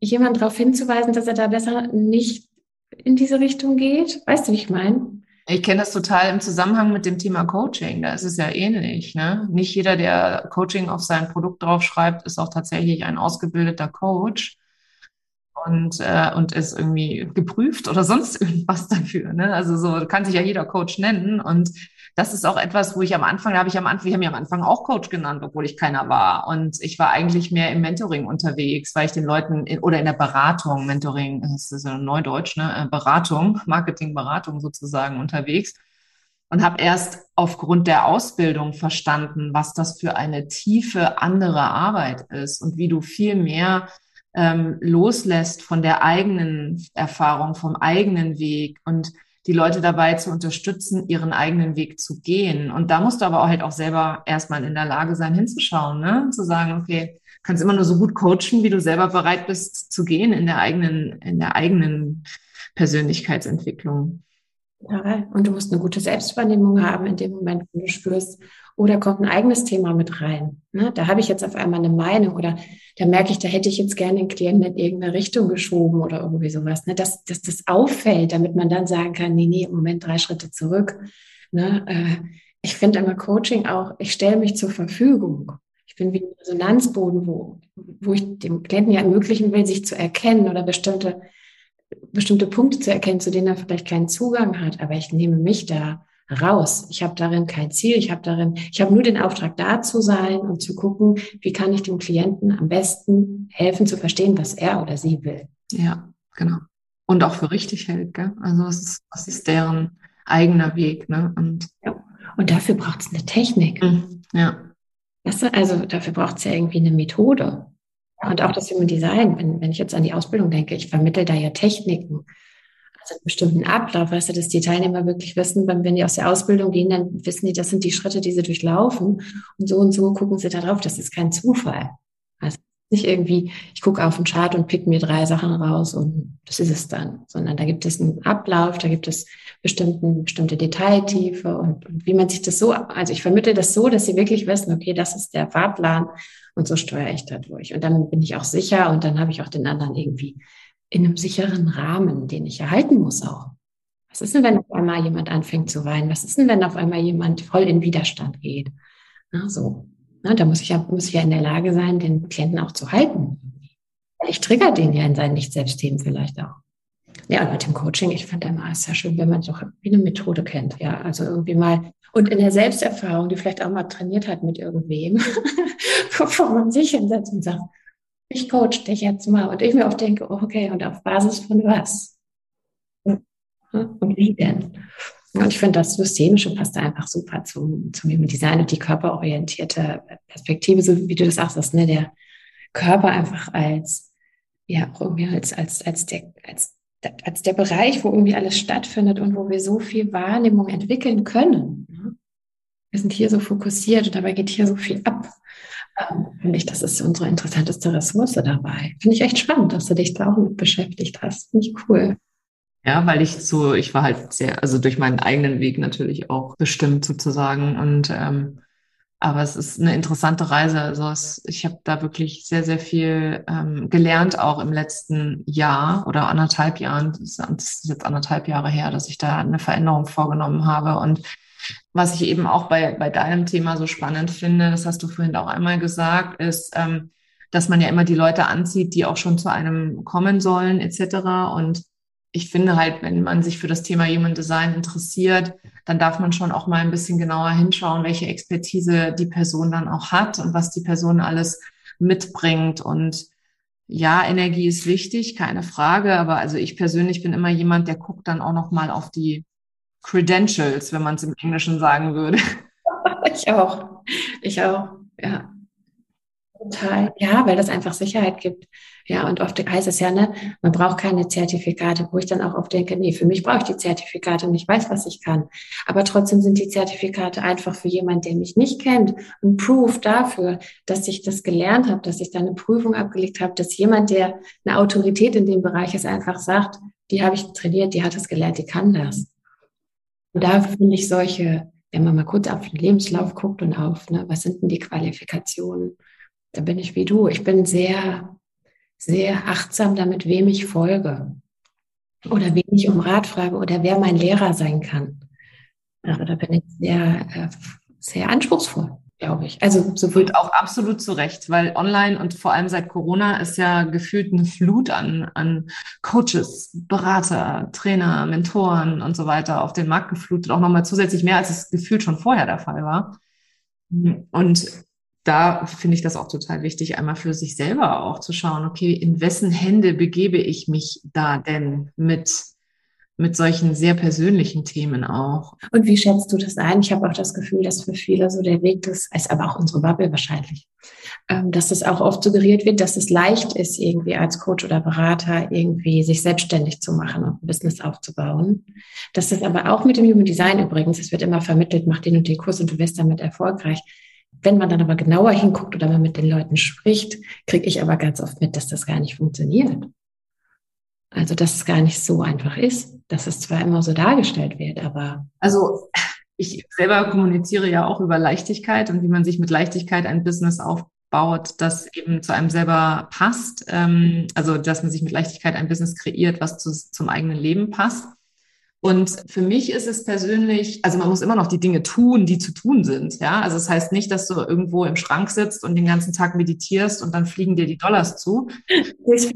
jemand darauf hinzuweisen, dass er da besser nicht in diese Richtung geht? Weißt du, wie ich meine? Ich kenne das total im Zusammenhang mit dem Thema Coaching. Da ist es ja ähnlich. Ne? Nicht jeder, der Coaching auf sein Produkt draufschreibt, ist auch tatsächlich ein ausgebildeter Coach und, äh, und ist irgendwie geprüft oder sonst irgendwas dafür. Ne? Also so kann sich ja jeder Coach nennen. Und das ist auch etwas, wo ich am Anfang, da habe ich am Anfang, ich habe mich am Anfang auch Coach genannt, obwohl ich keiner war. Und ich war eigentlich mehr im Mentoring unterwegs, weil ich den Leuten in, oder in der Beratung, Mentoring, das ist ja Neudeutsch, ne? Äh, Beratung, Marketingberatung sozusagen unterwegs. Und habe erst aufgrund der Ausbildung verstanden, was das für eine tiefe andere Arbeit ist und wie du viel mehr ähm, loslässt von der eigenen Erfahrung, vom eigenen Weg und die Leute dabei zu unterstützen, ihren eigenen Weg zu gehen. Und da musst du aber auch halt auch selber erstmal in der Lage sein, hinzuschauen, ne? zu sagen, okay, kannst immer nur so gut coachen, wie du selber bereit bist zu gehen in der eigenen, in der eigenen Persönlichkeitsentwicklung. Ja, und du musst eine gute Selbstwahrnehmung haben in dem Moment, wenn du spürst, oder kommt ein eigenes Thema mit rein. Ne? Da habe ich jetzt auf einmal eine Meinung oder da merke ich, da hätte ich jetzt gerne den Klienten in irgendeine Richtung geschoben oder irgendwie sowas. Ne? Dass, dass das auffällt, damit man dann sagen kann, nee, nee, im Moment drei Schritte zurück. Ne? Äh, ich finde immer Coaching auch, ich stelle mich zur Verfügung. Ich bin wie ein Resonanzboden, wo, wo ich dem Klienten ja ermöglichen will, sich zu erkennen oder bestimmte, bestimmte Punkte zu erkennen, zu denen er vielleicht keinen Zugang hat. Aber ich nehme mich da raus. Ich habe darin kein Ziel. Ich habe darin, ich habe nur den Auftrag, da zu sein und zu gucken, wie kann ich dem Klienten am besten helfen zu verstehen, was er oder sie will. Ja, genau. Und auch für richtig hält, gell? Also es ist, was ist deren eigener Weg, ne? Und, ja. und dafür braucht es eine Technik. Mhm. Ja. Also dafür braucht es ja irgendwie eine Methode. Und auch das Human Design, wenn, wenn ich jetzt an die Ausbildung denke, ich vermittle da ja Techniken, also einen bestimmten Ablauf, weißt du, dass die Teilnehmer wirklich wissen, wenn die aus der Ausbildung gehen, dann wissen die, das sind die Schritte, die sie durchlaufen. Und so und so gucken sie da drauf. Das ist kein Zufall. Also nicht irgendwie, ich gucke auf den Chart und pick mir drei Sachen raus und das ist es dann, sondern da gibt es einen Ablauf, da gibt es bestimmten, bestimmte Detailtiefe und, und wie man sich das so, also ich vermittle das so, dass sie wirklich wissen, okay, das ist der Fahrplan und so steuere ich da durch. Und dann bin ich auch sicher und dann habe ich auch den anderen irgendwie in einem sicheren Rahmen, den ich erhalten muss auch. Was ist denn, wenn auf einmal jemand anfängt zu weinen? Was ist denn, wenn auf einmal jemand voll in Widerstand geht? Na, so. Na, da muss ich ja, muss ich ja in der Lage sein, den Klienten auch zu halten. Ich trigger den ja in seinen Nicht-Selbstthemen vielleicht auch. Ja, und mit dem Coaching, ich finde immer, es ist schön, wenn man doch eine Methode kennt. Ja, also irgendwie mal, und in der Selbsterfahrung, die vielleicht auch mal trainiert hat mit irgendwem, bevor man sich hinsetzt und sagt, ich coach dich jetzt mal. Und ich mir auch denke, okay, und auf Basis von was? Und wie denn? Und ich finde, das Systemische passt einfach super zum, zum Design und die körperorientierte Perspektive, so wie du das auch sagst, ne, der Körper einfach als, ja, irgendwie als, als, als der, als, als der Bereich, wo irgendwie alles stattfindet und wo wir so viel Wahrnehmung entwickeln können. Ne? Wir sind hier so fokussiert und dabei geht hier so viel ab. Ähm, finde ich, das ist unsere interessanteste Ressource dabei. Finde ich echt spannend, dass du dich da auch mit beschäftigt hast. Finde ich cool. Ja, weil ich so, ich war halt sehr, also durch meinen eigenen Weg natürlich auch bestimmt sozusagen. Und ähm, aber es ist eine interessante Reise. Also es, ich habe da wirklich sehr, sehr viel ähm, gelernt, auch im letzten Jahr oder anderthalb Jahren. Das ist jetzt anderthalb Jahre her, dass ich da eine Veränderung vorgenommen habe. Und was ich eben auch bei, bei deinem Thema so spannend finde, das hast du vorhin auch einmal gesagt, ist, ähm, dass man ja immer die Leute anzieht, die auch schon zu einem kommen sollen, etc. Und ich finde halt, wenn man sich für das Thema Human Design interessiert, dann darf man schon auch mal ein bisschen genauer hinschauen, welche Expertise die Person dann auch hat und was die Person alles mitbringt. Und ja, Energie ist wichtig, keine Frage. Aber also ich persönlich bin immer jemand, der guckt dann auch noch mal auf die Credentials, wenn man es im Englischen sagen würde. Ich auch. Ich auch. Ja. Total. Ja, weil das einfach Sicherheit gibt. Ja, und oft heißt es ja, ne, man braucht keine Zertifikate, wo ich dann auch oft denke, nee, für mich brauche ich die Zertifikate und ich weiß, was ich kann. Aber trotzdem sind die Zertifikate einfach für jemanden, der mich nicht kennt, ein Proof dafür, dass ich das gelernt habe, dass ich da eine Prüfung abgelegt habe, dass jemand, der eine Autorität in dem Bereich ist, einfach sagt, die habe ich trainiert, die hat das gelernt, die kann das. Und da finde ich solche, wenn man mal kurz auf den Lebenslauf guckt und auf, ne, was sind denn die Qualifikationen? Da bin ich wie du. Ich bin sehr, sehr achtsam damit, wem ich folge. Oder wen ich um Rat frage oder wer mein Lehrer sein kann. Also da bin ich sehr, äh, sehr anspruchsvoll glaube ich. Also so wird auch absolut zu Recht, weil online und vor allem seit Corona ist ja gefühlt eine Flut an, an Coaches, Berater, Trainer, Mentoren und so weiter auf den Markt geflutet, auch nochmal zusätzlich mehr, als es gefühlt schon vorher der Fall war. Und da finde ich das auch total wichtig, einmal für sich selber auch zu schauen, okay, in wessen Hände begebe ich mich da denn mit mit solchen sehr persönlichen Themen auch. Und wie schätzt du das ein? Ich habe auch das Gefühl, dass für viele so der Weg ist, ist aber auch unsere Bubble wahrscheinlich, ähm, dass es auch oft suggeriert wird, dass es leicht ist, irgendwie als Coach oder Berater irgendwie sich selbstständig zu machen und ein Business aufzubauen. Das ist aber auch mit dem Human Design übrigens, es wird immer vermittelt, mach den und den Kurs und du wirst damit erfolgreich. Wenn man dann aber genauer hinguckt oder man mit den Leuten spricht, kriege ich aber ganz oft mit, dass das gar nicht funktioniert. Also, dass es gar nicht so einfach ist, dass es zwar immer so dargestellt wird, aber. Also, ich selber kommuniziere ja auch über Leichtigkeit und wie man sich mit Leichtigkeit ein Business aufbaut, das eben zu einem selber passt. Ähm, also, dass man sich mit Leichtigkeit ein Business kreiert, was zu, zum eigenen Leben passt. Und für mich ist es persönlich, also man muss immer noch die Dinge tun, die zu tun sind. Ja, also es das heißt nicht, dass du irgendwo im Schrank sitzt und den ganzen Tag meditierst und dann fliegen dir die Dollars zu.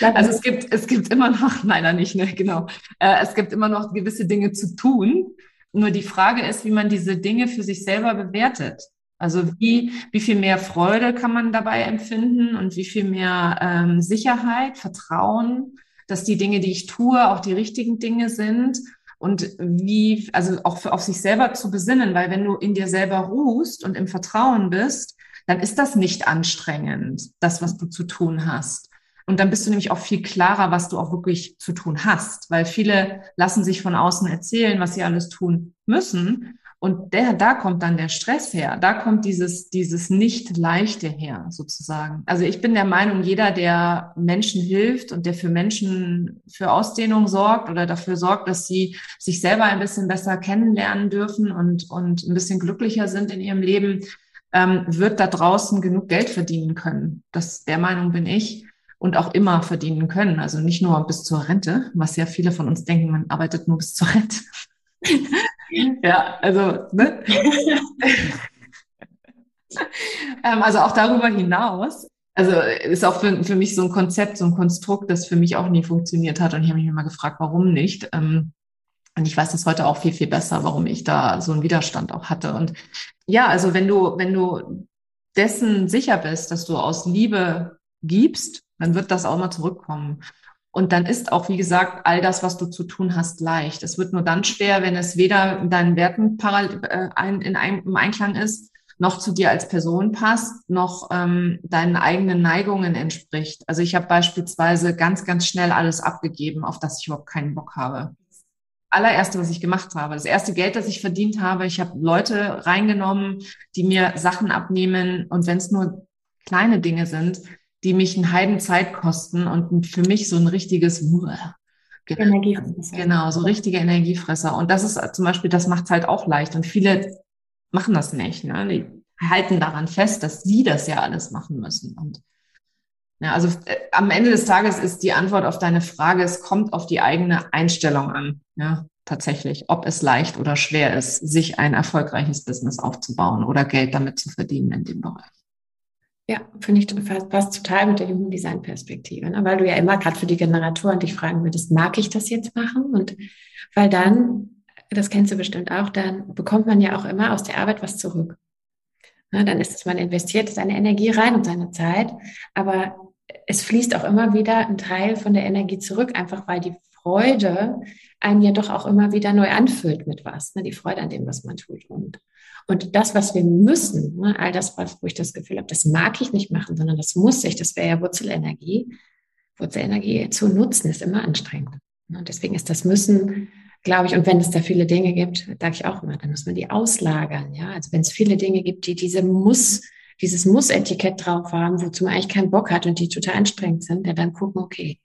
Also es gibt, es gibt immer noch, leider nicht, ne, genau. Äh, es gibt immer noch gewisse Dinge zu tun. Nur die Frage ist, wie man diese Dinge für sich selber bewertet. Also wie, wie viel mehr Freude kann man dabei empfinden und wie viel mehr ähm, Sicherheit, Vertrauen, dass die Dinge, die ich tue, auch die richtigen Dinge sind. und wie, also auch für, auf sich selber zu besinnen, weil wenn du in dir selber ruhst und im Vertrauen bist, dann ist das nicht anstrengend, das, was du zu tun hast. Und dann bist du nämlich auch viel klarer, was du auch wirklich zu tun hast, weil viele lassen sich von außen erzählen, was sie alles tun müssen. Und der, da kommt dann der Stress her. Da kommt dieses, dieses nicht leichte her, sozusagen. Also ich bin der Meinung, jeder, der Menschen hilft und der für Menschen für Ausdehnung sorgt oder dafür sorgt, dass sie sich selber ein bisschen besser kennenlernen dürfen und, und ein bisschen glücklicher sind in ihrem Leben, ähm, wird da draußen genug Geld verdienen können. Das, der Meinung bin ich und auch immer verdienen können. Also nicht nur bis zur Rente, was ja viele von uns denken, man arbeitet nur bis zur Rente. Ja, also, ne? ähm, also auch darüber hinaus. Also ist auch für, für mich so ein Konzept, so ein Konstrukt, das für mich auch nie funktioniert hat. Und ich habe mich immer gefragt, warum nicht. Ähm, und ich weiß das heute auch viel, viel besser, warum ich da so einen Widerstand auch hatte. Und ja, also wenn du, wenn du dessen sicher bist, dass du aus Liebe gibst, dann wird das auch mal zurückkommen. Und dann ist auch, wie gesagt, all das, was du zu tun hast, leicht. Es wird nur dann schwer, wenn es weder deinen Werten äh, im Einklang ist, noch zu dir als Person passt, noch ähm, deinen eigenen Neigungen entspricht. Also ich habe beispielsweise ganz, ganz schnell alles abgegeben, auf das ich überhaupt keinen Bock habe. Allererste, was ich gemacht habe, das erste Geld, das ich verdient habe, ich habe Leute reingenommen, die mir Sachen abnehmen und wenn es nur kleine Dinge sind, die mich einen Heiden Zeit kosten und für mich so ein richtiges Energiefresser. Genau, so richtige Energiefresser. Und das ist zum Beispiel, das macht es halt auch leicht. Und viele machen das nicht. Ne? Die halten daran fest, dass sie das ja alles machen müssen. Und ja, also äh, am Ende des Tages ist die Antwort auf deine Frage, es kommt auf die eigene Einstellung an. Ja, tatsächlich, ob es leicht oder schwer ist, sich ein erfolgreiches Business aufzubauen oder Geld damit zu verdienen in dem Bereich. Ja, finde ich passt total mit der Human Design Perspektive, ne? weil du ja immer gerade für die Generatoren dich fragen würdest, mag ich das jetzt machen? Und weil dann, das kennst du bestimmt auch, dann bekommt man ja auch immer aus der Arbeit was zurück. Ne? Dann ist es, man investiert seine Energie rein und seine Zeit, aber es fließt auch immer wieder ein Teil von der Energie zurück, einfach weil die Freude einen ja doch auch immer wieder neu anfüllt mit was, ne? die Freude an dem, was man tut. Und und das, was wir müssen, ne, all das, wo ich das Gefühl habe, das mag ich nicht machen, sondern das muss ich, das wäre ja Wurzelenergie. Wurzelenergie zu nutzen ist immer anstrengend. Ne, und deswegen ist das Müssen, glaube ich, und wenn es da viele Dinge gibt, sage ich auch immer, dann muss man die auslagern. Ja, also wenn es viele Dinge gibt, die diese Muss, dieses Muss-Etikett drauf haben, wozu man eigentlich keinen Bock hat und die total anstrengend sind, ja, dann gucken, okay,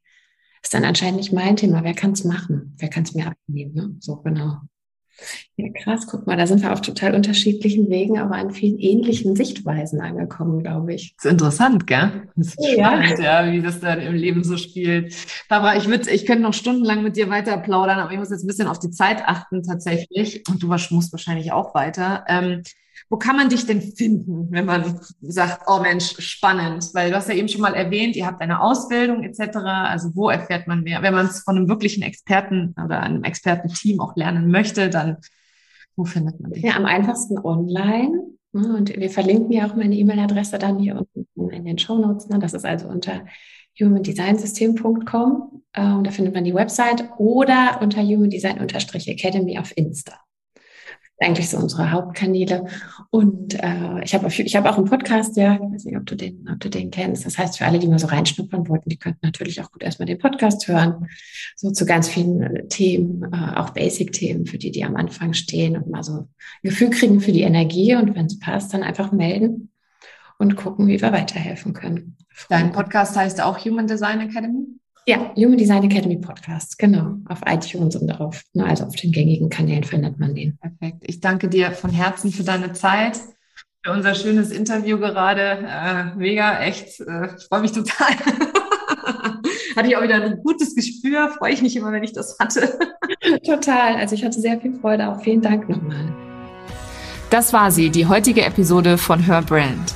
ist dann anscheinend nicht mein Thema. Wer kann es machen? Wer kann es mir abnehmen? Ne? So genau. Ja, krass, guck mal, da sind wir auf total unterschiedlichen Wegen, aber an vielen ähnlichen Sichtweisen angekommen, glaube ich. Das ist interessant, gell? Das ist ja. spannend, ja, wie das dann im Leben so spielt. Barbara, ich würde, ich könnte noch stundenlang mit dir weiter plaudern, aber ich muss jetzt ein bisschen auf die Zeit achten tatsächlich. Und du musst wahrscheinlich auch weiter. Ähm, wo kann man dich denn finden, wenn man sagt, oh Mensch, spannend? Weil du hast ja eben schon mal erwähnt, ihr habt eine Ausbildung etc. Also wo erfährt man mehr? Wenn man es von einem wirklichen Experten oder einem Expertenteam auch lernen möchte, dann wo findet man dich? Ja, am einfachsten online. Ne? Und wir verlinken ja auch meine E-Mail-Adresse dann hier unten in den Show Notes. Ne? Das ist also unter humandesignsystem.com. Äh, und da findet man die Website oder unter humandesign-academy auf Insta eigentlich so unsere Hauptkanäle. Und äh, ich habe ich hab auch einen Podcast, ja, ich weiß nicht, ob du den, ob du den kennst. Das heißt, für alle, die mal so reinschnuppern wollten, die könnten natürlich auch gut erstmal den Podcast hören. So zu ganz vielen äh, Themen, äh, auch Basic-Themen, für die, die am Anfang stehen und mal so ein Gefühl kriegen für die Energie. Und wenn es passt, dann einfach melden und gucken, wie wir weiterhelfen können. Dein Podcast heißt auch Human Design Academy? Ja, Human Design Academy Podcast, genau. Auf iTunes und darauf, ne, also auf den gängigen Kanälen findet man den. Perfekt. Ich danke dir von Herzen für deine Zeit, für unser schönes Interview gerade. Äh, mega, echt. Äh, ich freue mich total. hatte ich auch wieder ein gutes Gespür. Freue ich mich immer, wenn ich das hatte. total. Also ich hatte sehr viel Freude. Auch vielen Dank nochmal. Das war sie, die heutige Episode von Her Brand.